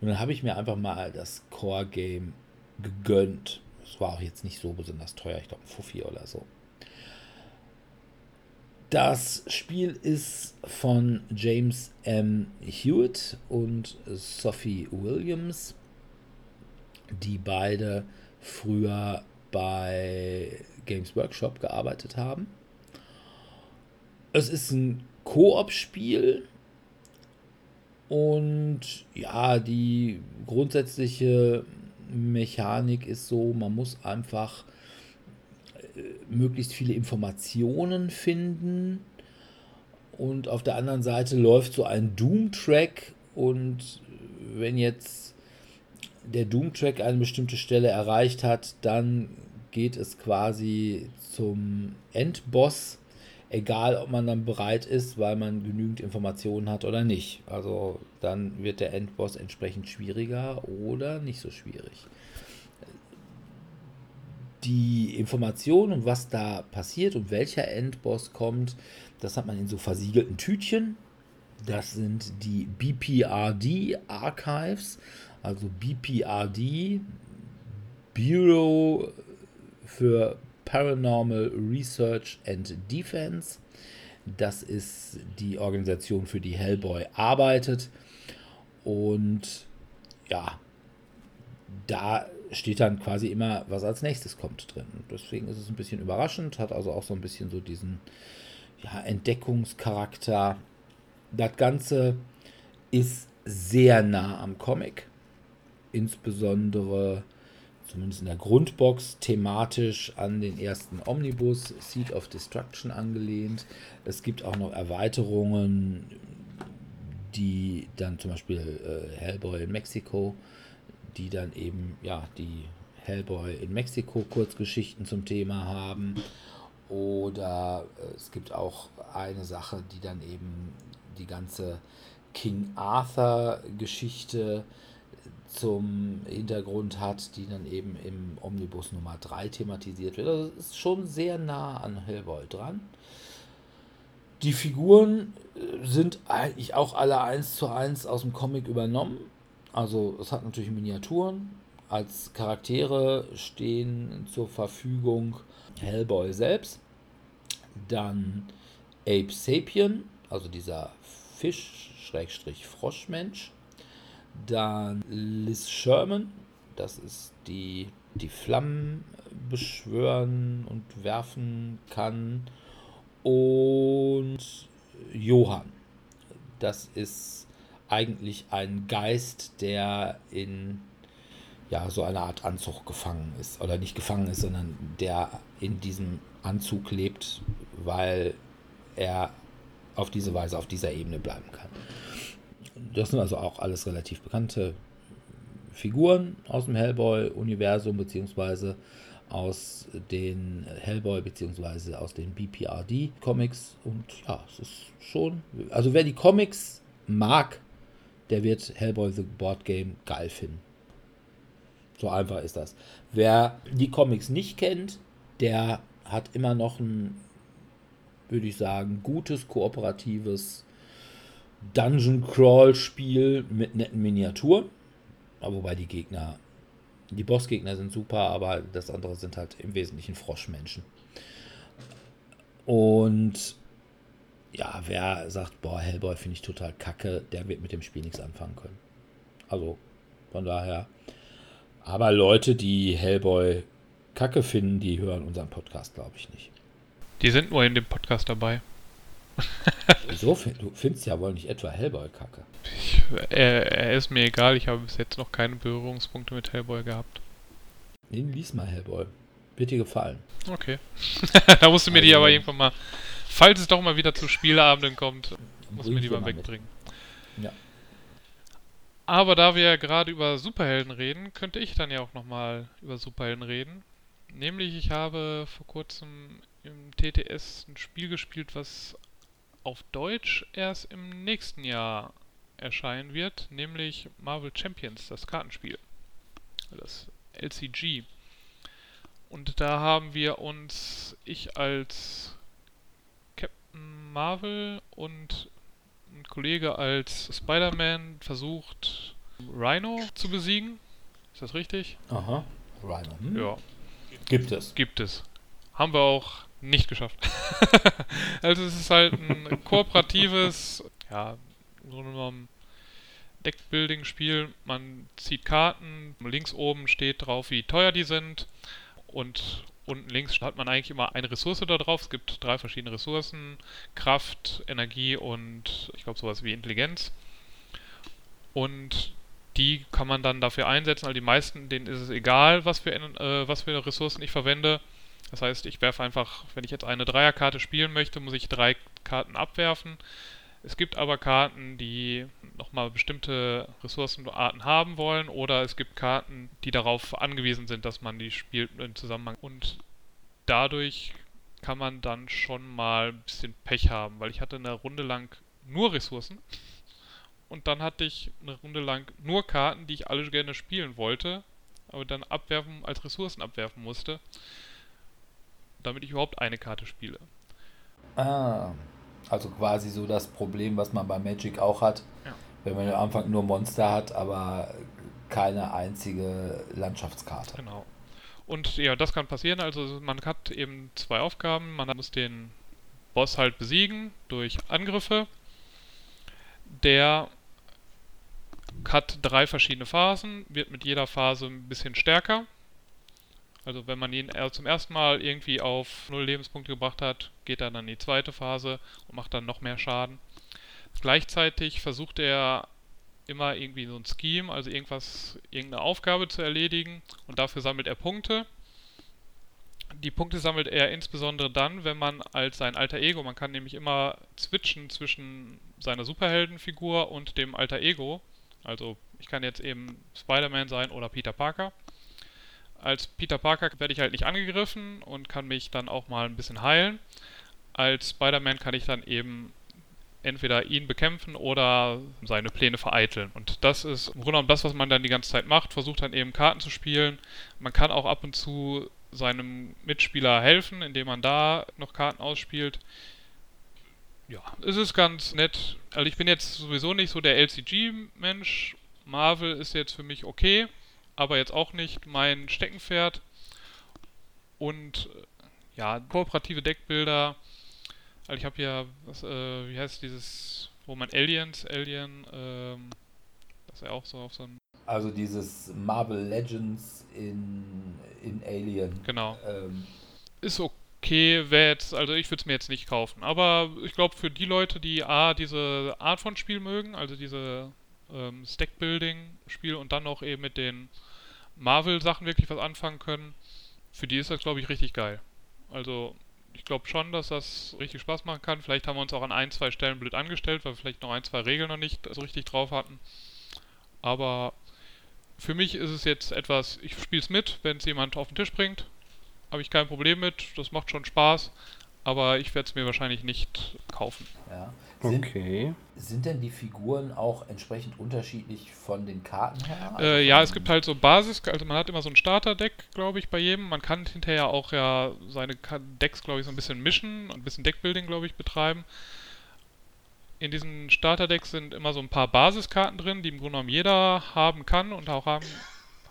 Speaker 2: Und dann habe ich mir einfach mal das Core-Game gegönnt. Es war auch jetzt nicht so besonders teuer, ich glaube ein Fuffi oder so. Das Spiel ist von James M. Hewitt und Sophie Williams, die beide früher bei Games Workshop gearbeitet haben. Es ist ein Koop-Spiel und ja, die grundsätzliche Mechanik ist so, man muss einfach möglichst viele Informationen finden. Und auf der anderen Seite läuft so ein Doom-Track. Und wenn jetzt der Doom-Track eine bestimmte Stelle erreicht hat, dann geht es quasi zum Endboss. Egal, ob man dann bereit ist, weil man genügend Informationen hat oder nicht. Also dann wird der Endboss entsprechend schwieriger oder nicht so schwierig die Information und was da passiert und welcher Endboss kommt, das hat man in so versiegelten Tütchen. Das sind die BPRD Archives, also BPRD, Bureau für Paranormal Research and Defense. Das ist die Organisation, für die Hellboy arbeitet. Und ja, da steht dann quasi immer, was als nächstes kommt drin. Deswegen ist es ein bisschen überraschend, hat also auch so ein bisschen so diesen ja, Entdeckungscharakter. Das Ganze ist sehr nah am Comic, insbesondere zumindest in der Grundbox thematisch an den ersten Omnibus Seed of Destruction angelehnt. Es gibt auch noch Erweiterungen, die dann zum Beispiel äh, Hellboy in Mexiko die dann eben ja die Hellboy in Mexiko Kurzgeschichten zum Thema haben. Oder äh, es gibt auch eine Sache, die dann eben die ganze King Arthur Geschichte zum Hintergrund hat, die dann eben im Omnibus Nummer 3 thematisiert wird. Also ist schon sehr nah an Hellboy dran. Die Figuren äh, sind eigentlich auch alle eins zu eins aus dem Comic übernommen. Also es hat natürlich Miniaturen. Als Charaktere stehen zur Verfügung Hellboy selbst, dann Ape Sapien, also dieser Fisch-Froschmensch, dann Liz Sherman, das ist die, die Flammen beschwören und werfen kann, und Johann, das ist eigentlich ein Geist, der in ja, so einer Art Anzug gefangen ist. Oder nicht gefangen ist, sondern der in diesem Anzug lebt, weil er auf diese Weise auf dieser Ebene bleiben kann. Das sind also auch alles relativ bekannte Figuren aus dem Hellboy-Universum, beziehungsweise aus den Hellboy, beziehungsweise aus den BPRD-Comics. Und ja, es ist schon. Also, wer die Comics mag, der wird Hellboy The Board Game geil finden. So einfach ist das. Wer die Comics nicht kennt, der hat immer noch ein, würde ich sagen, gutes kooperatives Dungeon Crawl Spiel mit netten Miniaturen. Wobei die Gegner, die Bossgegner sind super, aber das andere sind halt im Wesentlichen Froschmenschen. Und ja, wer sagt, boah, Hellboy finde ich total kacke, der wird mit dem Spiel nichts anfangen können. Also, von daher. Aber Leute, die Hellboy kacke finden, die hören unseren Podcast, glaube ich, nicht.
Speaker 3: Die sind nur in dem Podcast dabei.
Speaker 2: Wieso? Du findest ja wohl nicht etwa Hellboy kacke.
Speaker 3: Ich, er, er, ist mir egal, ich habe bis jetzt noch keine Berührungspunkte mit Hellboy gehabt.
Speaker 2: Nee, lies mal Hellboy. Wird dir gefallen.
Speaker 3: Okay. da musst du mir also, die aber irgendwann mal Falls es doch mal wieder zu Spieleabenden kommt, muss
Speaker 2: Bring
Speaker 3: mir die mal
Speaker 2: mal mit.
Speaker 3: wegbringen.
Speaker 2: Ja.
Speaker 3: Aber da wir ja gerade über Superhelden reden, könnte ich dann ja auch nochmal über Superhelden reden. Nämlich, ich habe vor kurzem im TTS ein Spiel gespielt, was auf Deutsch erst im nächsten Jahr erscheinen wird, nämlich Marvel Champions, das Kartenspiel. Das LCG. Und da haben wir uns, ich als Captain Marvel und ein Kollege als Spider-Man versucht, Rhino zu besiegen. Ist das richtig?
Speaker 2: Aha. Rhino. Hm?
Speaker 3: Ja,
Speaker 2: Gibt es.
Speaker 3: gibt es. Haben wir auch nicht geschafft. also es ist halt ein kooperatives, ja, Grunde genommen Deckbuilding-Spiel. Man zieht Karten, links oben steht drauf, wie teuer die sind und unten links hat man eigentlich immer eine Ressource da drauf. Es gibt drei verschiedene Ressourcen, Kraft, Energie und ich glaube sowas wie Intelligenz. Und die kann man dann dafür einsetzen. Also die meisten, denen ist es egal, was für, äh, was für Ressourcen ich verwende. Das heißt, ich werfe einfach, wenn ich jetzt eine Dreierkarte spielen möchte, muss ich drei Karten abwerfen. Es gibt aber Karten, die nochmal bestimmte Ressourcenarten haben wollen oder es gibt Karten, die darauf angewiesen sind, dass man die spielt im Zusammenhang. Und dadurch kann man dann schon mal ein bisschen Pech haben, weil ich hatte eine Runde lang nur Ressourcen und dann hatte ich eine Runde lang nur Karten, die ich alle gerne spielen wollte, aber dann abwerfen als Ressourcen abwerfen musste, damit ich überhaupt eine Karte spiele.
Speaker 2: Ah, also quasi so das Problem, was man bei Magic auch hat,
Speaker 3: Ja.
Speaker 2: wenn man am Anfang nur Monster hat, aber keine einzige Landschaftskarte.
Speaker 3: Genau. Und ja, das kann passieren. Also man hat eben zwei Aufgaben. Man muss den Boss halt besiegen durch Angriffe. Der hat drei verschiedene Phasen, wird mit jeder Phase ein bisschen stärker. Also wenn man ihn äh, zum ersten Mal irgendwie auf null Lebenspunkte gebracht hat, geht er dann in die zweite Phase und macht dann noch mehr Schaden. Gleichzeitig versucht er immer irgendwie so ein Scheme, also irgendwas, irgendeine Aufgabe zu erledigen und dafür sammelt er Punkte. Die Punkte sammelt er insbesondere dann, wenn man als sein alter Ego, man kann nämlich immer switchen zwischen seiner Superheldenfigur und dem alter Ego. Also ich kann jetzt eben Spider-Man sein oder Peter Parker. Als Peter Parker werde ich halt nicht angegriffen und kann mich dann auch mal ein bisschen heilen. Als Spider-Man kann ich dann eben entweder ihn bekämpfen oder seine Pläne vereiteln. Und das ist im Grunde genommen das, was man dann die ganze Zeit macht, versucht dann eben Karten zu spielen. Man kann auch ab und zu seinem Mitspieler helfen, indem man da noch Karten ausspielt. Ja, es ist ganz nett. Also ich bin jetzt sowieso nicht so der LCG-Mensch. Marvel ist jetzt für mich okay, aber jetzt auch nicht mein Steckenpferd. Und äh, ja, kooperative Deckbilder. Also ich habe hier, was, äh, wie heißt dieses, wo man Aliens, Alien, ähm, das ist ja auch so auf so ein,
Speaker 2: Also dieses Marvel Legends in, in Alien.
Speaker 3: genau.
Speaker 2: Ähm,
Speaker 3: Ist okay, wäre jetzt, also ich würde es mir jetzt nicht kaufen. Aber ich glaube, für die Leute, die A, diese Art von Spiel mögen, also diese ähm, Stack-Building-Spiel und dann noch eben mit den Marvel-Sachen wirklich was anfangen können, für die ist das, glaube ich, richtig geil. Also ich glaube schon, dass das richtig Spaß machen kann. Vielleicht haben wir uns auch an ein, zwei Stellen blöd angestellt, weil wir vielleicht noch ein, zwei Regeln noch nicht so richtig drauf hatten. Aber für mich ist es jetzt etwas, ich spiele es mit, wenn es jemand auf den Tisch bringt. Habe ich kein Problem mit, das macht schon Spaß. Aber ich werde es mir wahrscheinlich nicht kaufen.
Speaker 2: ja. Sind,
Speaker 4: Okay.
Speaker 2: sind denn die Figuren auch entsprechend unterschiedlich von den Karten her? Also
Speaker 3: Äh, ja, es gibt halt so Basis, also man hat immer so ein Starterdeck, glaube ich, bei jedem. Man kann hinterher auch ja seine Decks, glaube ich, so ein bisschen mischen und ein bisschen Deckbuilding, glaube ich, betreiben. In diesen Starterdecks sind immer so ein paar Basiskarten drin, die im Grunde genommen jeder haben kann und auch haben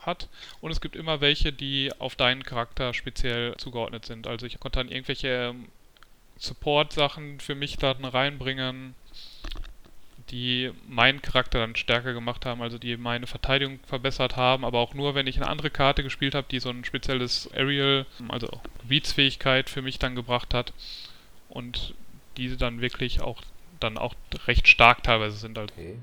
Speaker 3: hat. Und es gibt immer welche, die auf deinen Charakter speziell zugeordnet sind. Also ich konnte dann irgendwelche ähm, Support-Sachen für mich dann reinbringen, die meinen Charakter dann stärker gemacht haben, also die meine Verteidigung verbessert haben, aber auch nur, wenn ich eine andere Karte gespielt habe, die so ein spezielles Aerial, also Gebietsfähigkeit für mich dann gebracht hat und diese dann wirklich auch dann auch recht stark teilweise sind. Also
Speaker 2: Okay.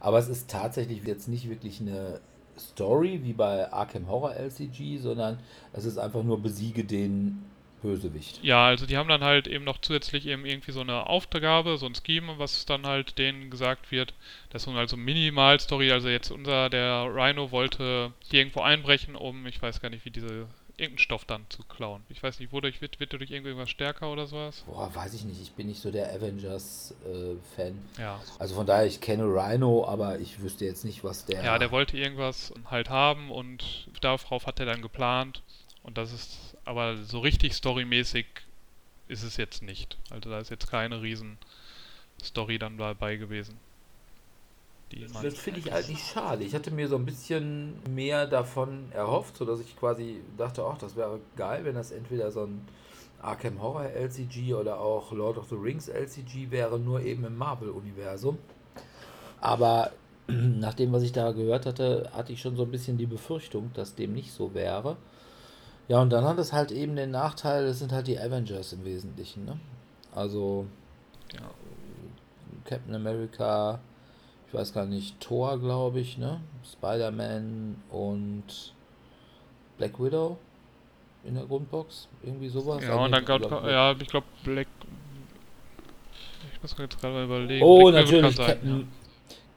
Speaker 2: Aber es ist tatsächlich jetzt nicht wirklich eine Story wie bei Arkham Horror LCG, sondern es ist einfach nur besiege den Bösewicht.
Speaker 3: Ja, also die haben dann halt eben noch zusätzlich eben irgendwie so eine Aufgabe, so ein Scheme, was dann halt denen gesagt wird. Das ist so halt so Minimal-Story. Also jetzt unser, der Rhino wollte hier irgendwo einbrechen, um, ich weiß gar nicht, wie diese, irgendeinen Stoff dann zu klauen. Ich weiß nicht, wodurch wird, wird er durch irgendwas stärker oder sowas?
Speaker 2: Boah, weiß ich nicht. Ich bin nicht so der Avengers-Fan.
Speaker 3: Ja.
Speaker 2: Also von daher, ich kenne Rhino, aber ich wüsste jetzt nicht, was der.
Speaker 3: Ja, der wollte irgendwas halt haben und darauf hat er dann geplant. Und das ist aber so richtig storymäßig ist es jetzt nicht. Also da ist jetzt keine riesen Story dann dabei gewesen.
Speaker 2: Das finde ich eigentlich schade. Ich hatte mir so ein bisschen mehr davon erhofft, sodass ich quasi dachte, ach, das wäre geil, wenn das entweder so ein Arkham Horror LCG oder auch Lord of the Rings LCG wäre, nur eben im Marvel-Universum. Aber nach dem, was ich da gehört hatte, hatte ich schon so ein bisschen die Befürchtung, dass dem nicht so wäre. Ja, und dann hat es halt eben den Nachteil, das sind halt die Avengers im Wesentlichen, ne? Also ja. Captain America, ich weiß gar nicht, Thor, glaube ich, ne? Spider-Man und Black Widow in der Grundbox, irgendwie sowas.
Speaker 3: Ja, und dann gab ja, ich glaube Black ich muss jetzt gerade mal überlegen.
Speaker 2: Oh, Black natürlich Captain.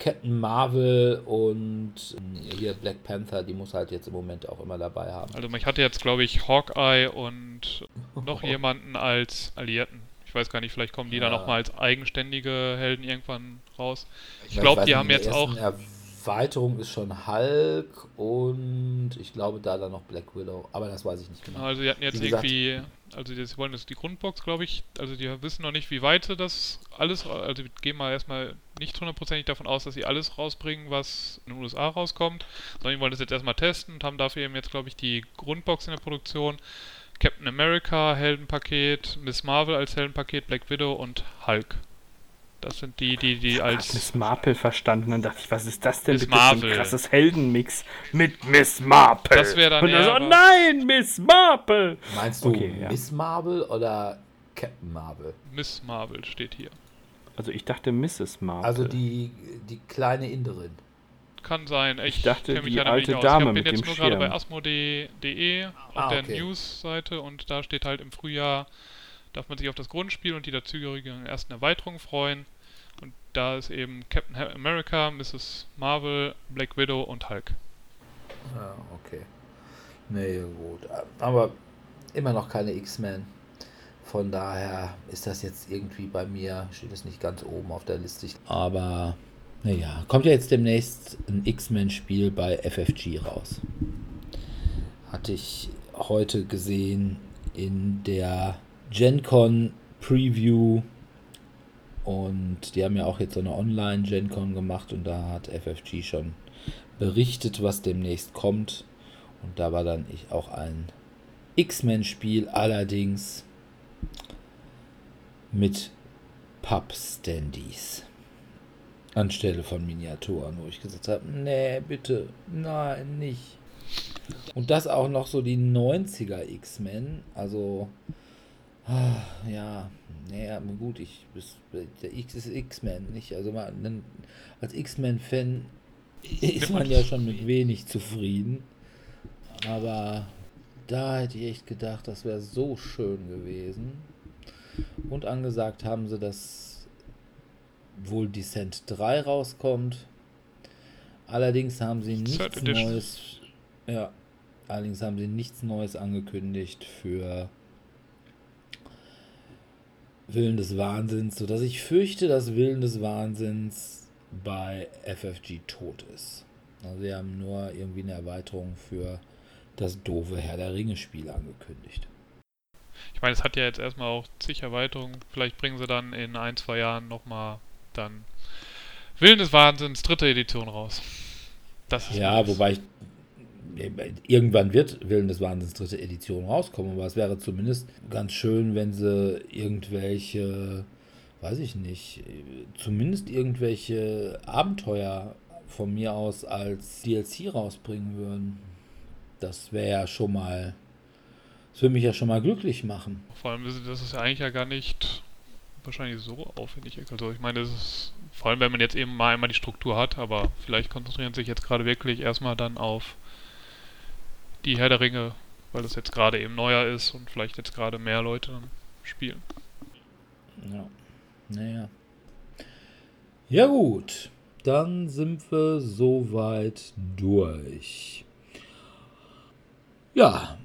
Speaker 2: Captain Marvel und äh, hier Black Panther, die muss halt jetzt im Moment auch immer dabei haben.
Speaker 3: Also ich hatte jetzt, glaube ich, Hawkeye und noch jemanden als Alliierten. Ich weiß gar nicht, vielleicht kommen die ja. dann nochmal als eigenständige Helden irgendwann raus. Ich glaube, die haben jetzt auch.
Speaker 2: Erweiterung ist schon Hulk und ich glaube da dann noch Black Widow, aber das weiß ich nicht genau.
Speaker 3: Also die hatten jetzt irgendwie also die wollen das die Grundbox, glaube ich. Also die wissen noch nicht, wie weit sie das alles, also wir gehen mal erstmal nicht hundertprozentig davon aus, dass sie alles rausbringen, was in den USA rauskommt, sondern die wollen das jetzt erstmal testen und haben dafür eben jetzt, glaube ich, die Grundbox in der Produktion. Captain America, Heldenpaket, Miss Marvel als Heldenpaket, Black Widow und Hulk. Das sind die, die, die ich als.
Speaker 4: Miss Marple verstanden. Dann dachte ich, was ist das denn
Speaker 3: Miss bitte Marvel.
Speaker 4: ein krasses Heldenmix mit Miss Marple?
Speaker 3: Das wäre dann.
Speaker 4: Und dann so, nein, Miss Marple!
Speaker 2: Meinst du okay, Miss ja. Marvel oder Captain Marvel?
Speaker 3: Miss Marvel steht hier.
Speaker 4: Also ich dachte Mrs. Marple.
Speaker 2: Also die, die kleine Inderin.
Speaker 3: Kann sein. Ich,
Speaker 4: ich dachte, die alte Dame
Speaker 3: Ich bin jetzt
Speaker 4: nur
Speaker 3: gerade bei asmo.de auf
Speaker 2: ah,
Speaker 3: der
Speaker 2: okay.
Speaker 3: News-Seite und da steht halt im Frühjahr darf man sich auf das Grundspiel und die dazugehörigen ersten Erweiterungen freuen. Da ist eben Captain America, Mrs. Marvel, Black Widow und Hulk.
Speaker 2: Ja, okay. Nee, gut. Aber immer noch keine X-Men. Von daher ist das jetzt irgendwie bei mir, steht es nicht ganz oben auf der Liste. Aber naja, kommt ja jetzt demnächst ein X-Men-Spiel bei FFG raus. Hatte ich heute gesehen in der GenCon Preview und die haben ja auch jetzt so eine Online GenCon gemacht und da hat FFG schon berichtet, was demnächst kommt. Und da war dann ich auch ein X-Men-Spiel, allerdings mit Papp-Standys. Anstelle von Miniaturen, wo ich gesagt habe, nee, bitte, nein, nicht. Und das auch noch so die 90er X-Men, also Ah, ja, naja, gut, ich bis, der X ist X-Men, nicht? Also man, als X-Men-Fan ist man ja schon mit wenig zufrieden. Aber da hätte ich echt gedacht, das wäre so schön gewesen. Und angesagt haben sie, dass wohl Descent 3 rauskommt. Allerdings haben sie nichts Neues. Ja, allerdings haben sie nichts Neues angekündigt für Willen des Wahnsinns, sodass ich fürchte, dass Willen des Wahnsinns bei FFG tot ist. Also sie haben nur irgendwie eine Erweiterung für das doofe Herr der Ringe Spiel angekündigt.
Speaker 3: Ich meine, es hat ja jetzt erstmal auch zig Erweiterungen. Vielleicht bringen sie dann in ein, zwei Jahren nochmal dann Willen des Wahnsinns dritte Edition raus.
Speaker 2: Das ist ja, wobei ich irgendwann wird Willen des Wahnsinns dritte Edition rauskommen, aber es wäre zumindest ganz schön, wenn sie irgendwelche, weiß ich nicht, zumindest irgendwelche Abenteuer von mir aus als DLC rausbringen würden. Das wäre ja schon mal, das würde mich ja schon mal glücklich machen.
Speaker 3: Vor allem, das ist ja eigentlich ja gar nicht wahrscheinlich so aufwendig. Also ich meine, das ist vor allem, wenn man jetzt eben mal einmal die Struktur hat, aber vielleicht konzentrieren sich jetzt gerade wirklich erstmal dann auf die Herr der Ringe weil das jetzt gerade eben neuer ist und vielleicht jetzt gerade mehr Leute spielen.
Speaker 2: Ja. Naja. Ja gut, dann sind wir soweit durch. Ja,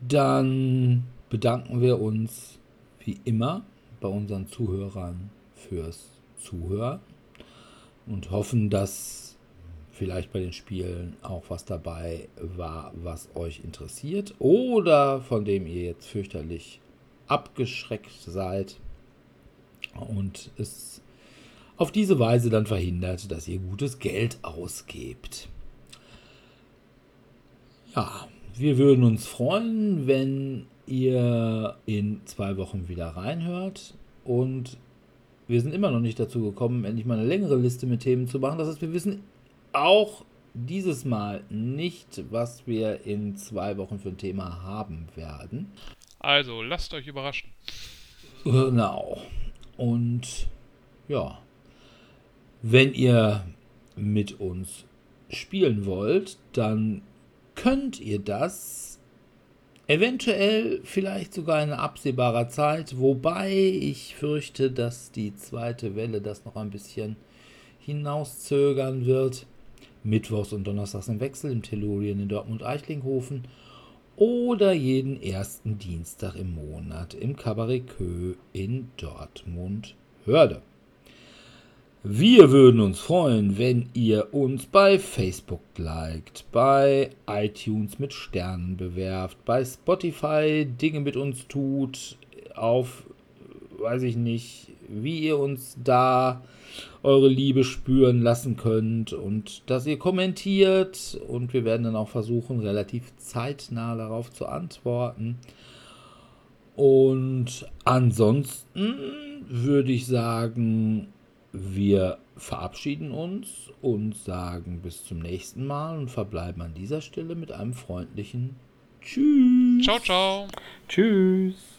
Speaker 2: dann bedanken wir uns wie immer bei unseren Zuhörern fürs Zuhören und hoffen, dass vielleicht bei den Spielen auch was dabei war, was euch interessiert oder von dem ihr jetzt fürchterlich abgeschreckt seid und es auf diese Weise dann verhindert, dass ihr gutes Geld ausgebt. Ja, wir würden uns freuen, wenn ihr in zwei Wochen wieder reinhört und wir sind immer noch nicht dazu gekommen, endlich mal eine längere Liste mit Themen zu machen. Das heißt, wir wissen auch dieses Mal nicht, was wir in zwei Wochen für ein Thema haben werden.
Speaker 3: Also, lasst euch überraschen.
Speaker 2: Genau. Und ja, wenn ihr mit uns spielen wollt, dann könnt ihr das eventuell vielleicht sogar in absehbarer Zeit, wobei ich fürchte, dass die zweite Welle das noch ein bisschen hinauszögern wird. Mittwochs und Donnerstags im Wechsel im Tellurien in Dortmund-Eichlinghofen oder jeden ersten Dienstag im Monat im Cabaret Kö in Dortmund-Hörde. Wir würden uns freuen, wenn ihr uns bei Facebook liked, bei iTunes mit Sternen bewerft, bei Spotify Dinge mit uns tut, auf, weiß ich nicht, wie ihr uns da eure Liebe spüren lassen könnt und dass ihr kommentiert und wir werden dann auch versuchen, relativ zeitnah darauf zu antworten. Und ansonsten würde ich sagen, wir verabschieden uns und sagen bis zum nächsten Mal und verbleiben an dieser Stelle mit einem freundlichen Tschüss.
Speaker 3: Ciao, ciao.
Speaker 4: Tschüss.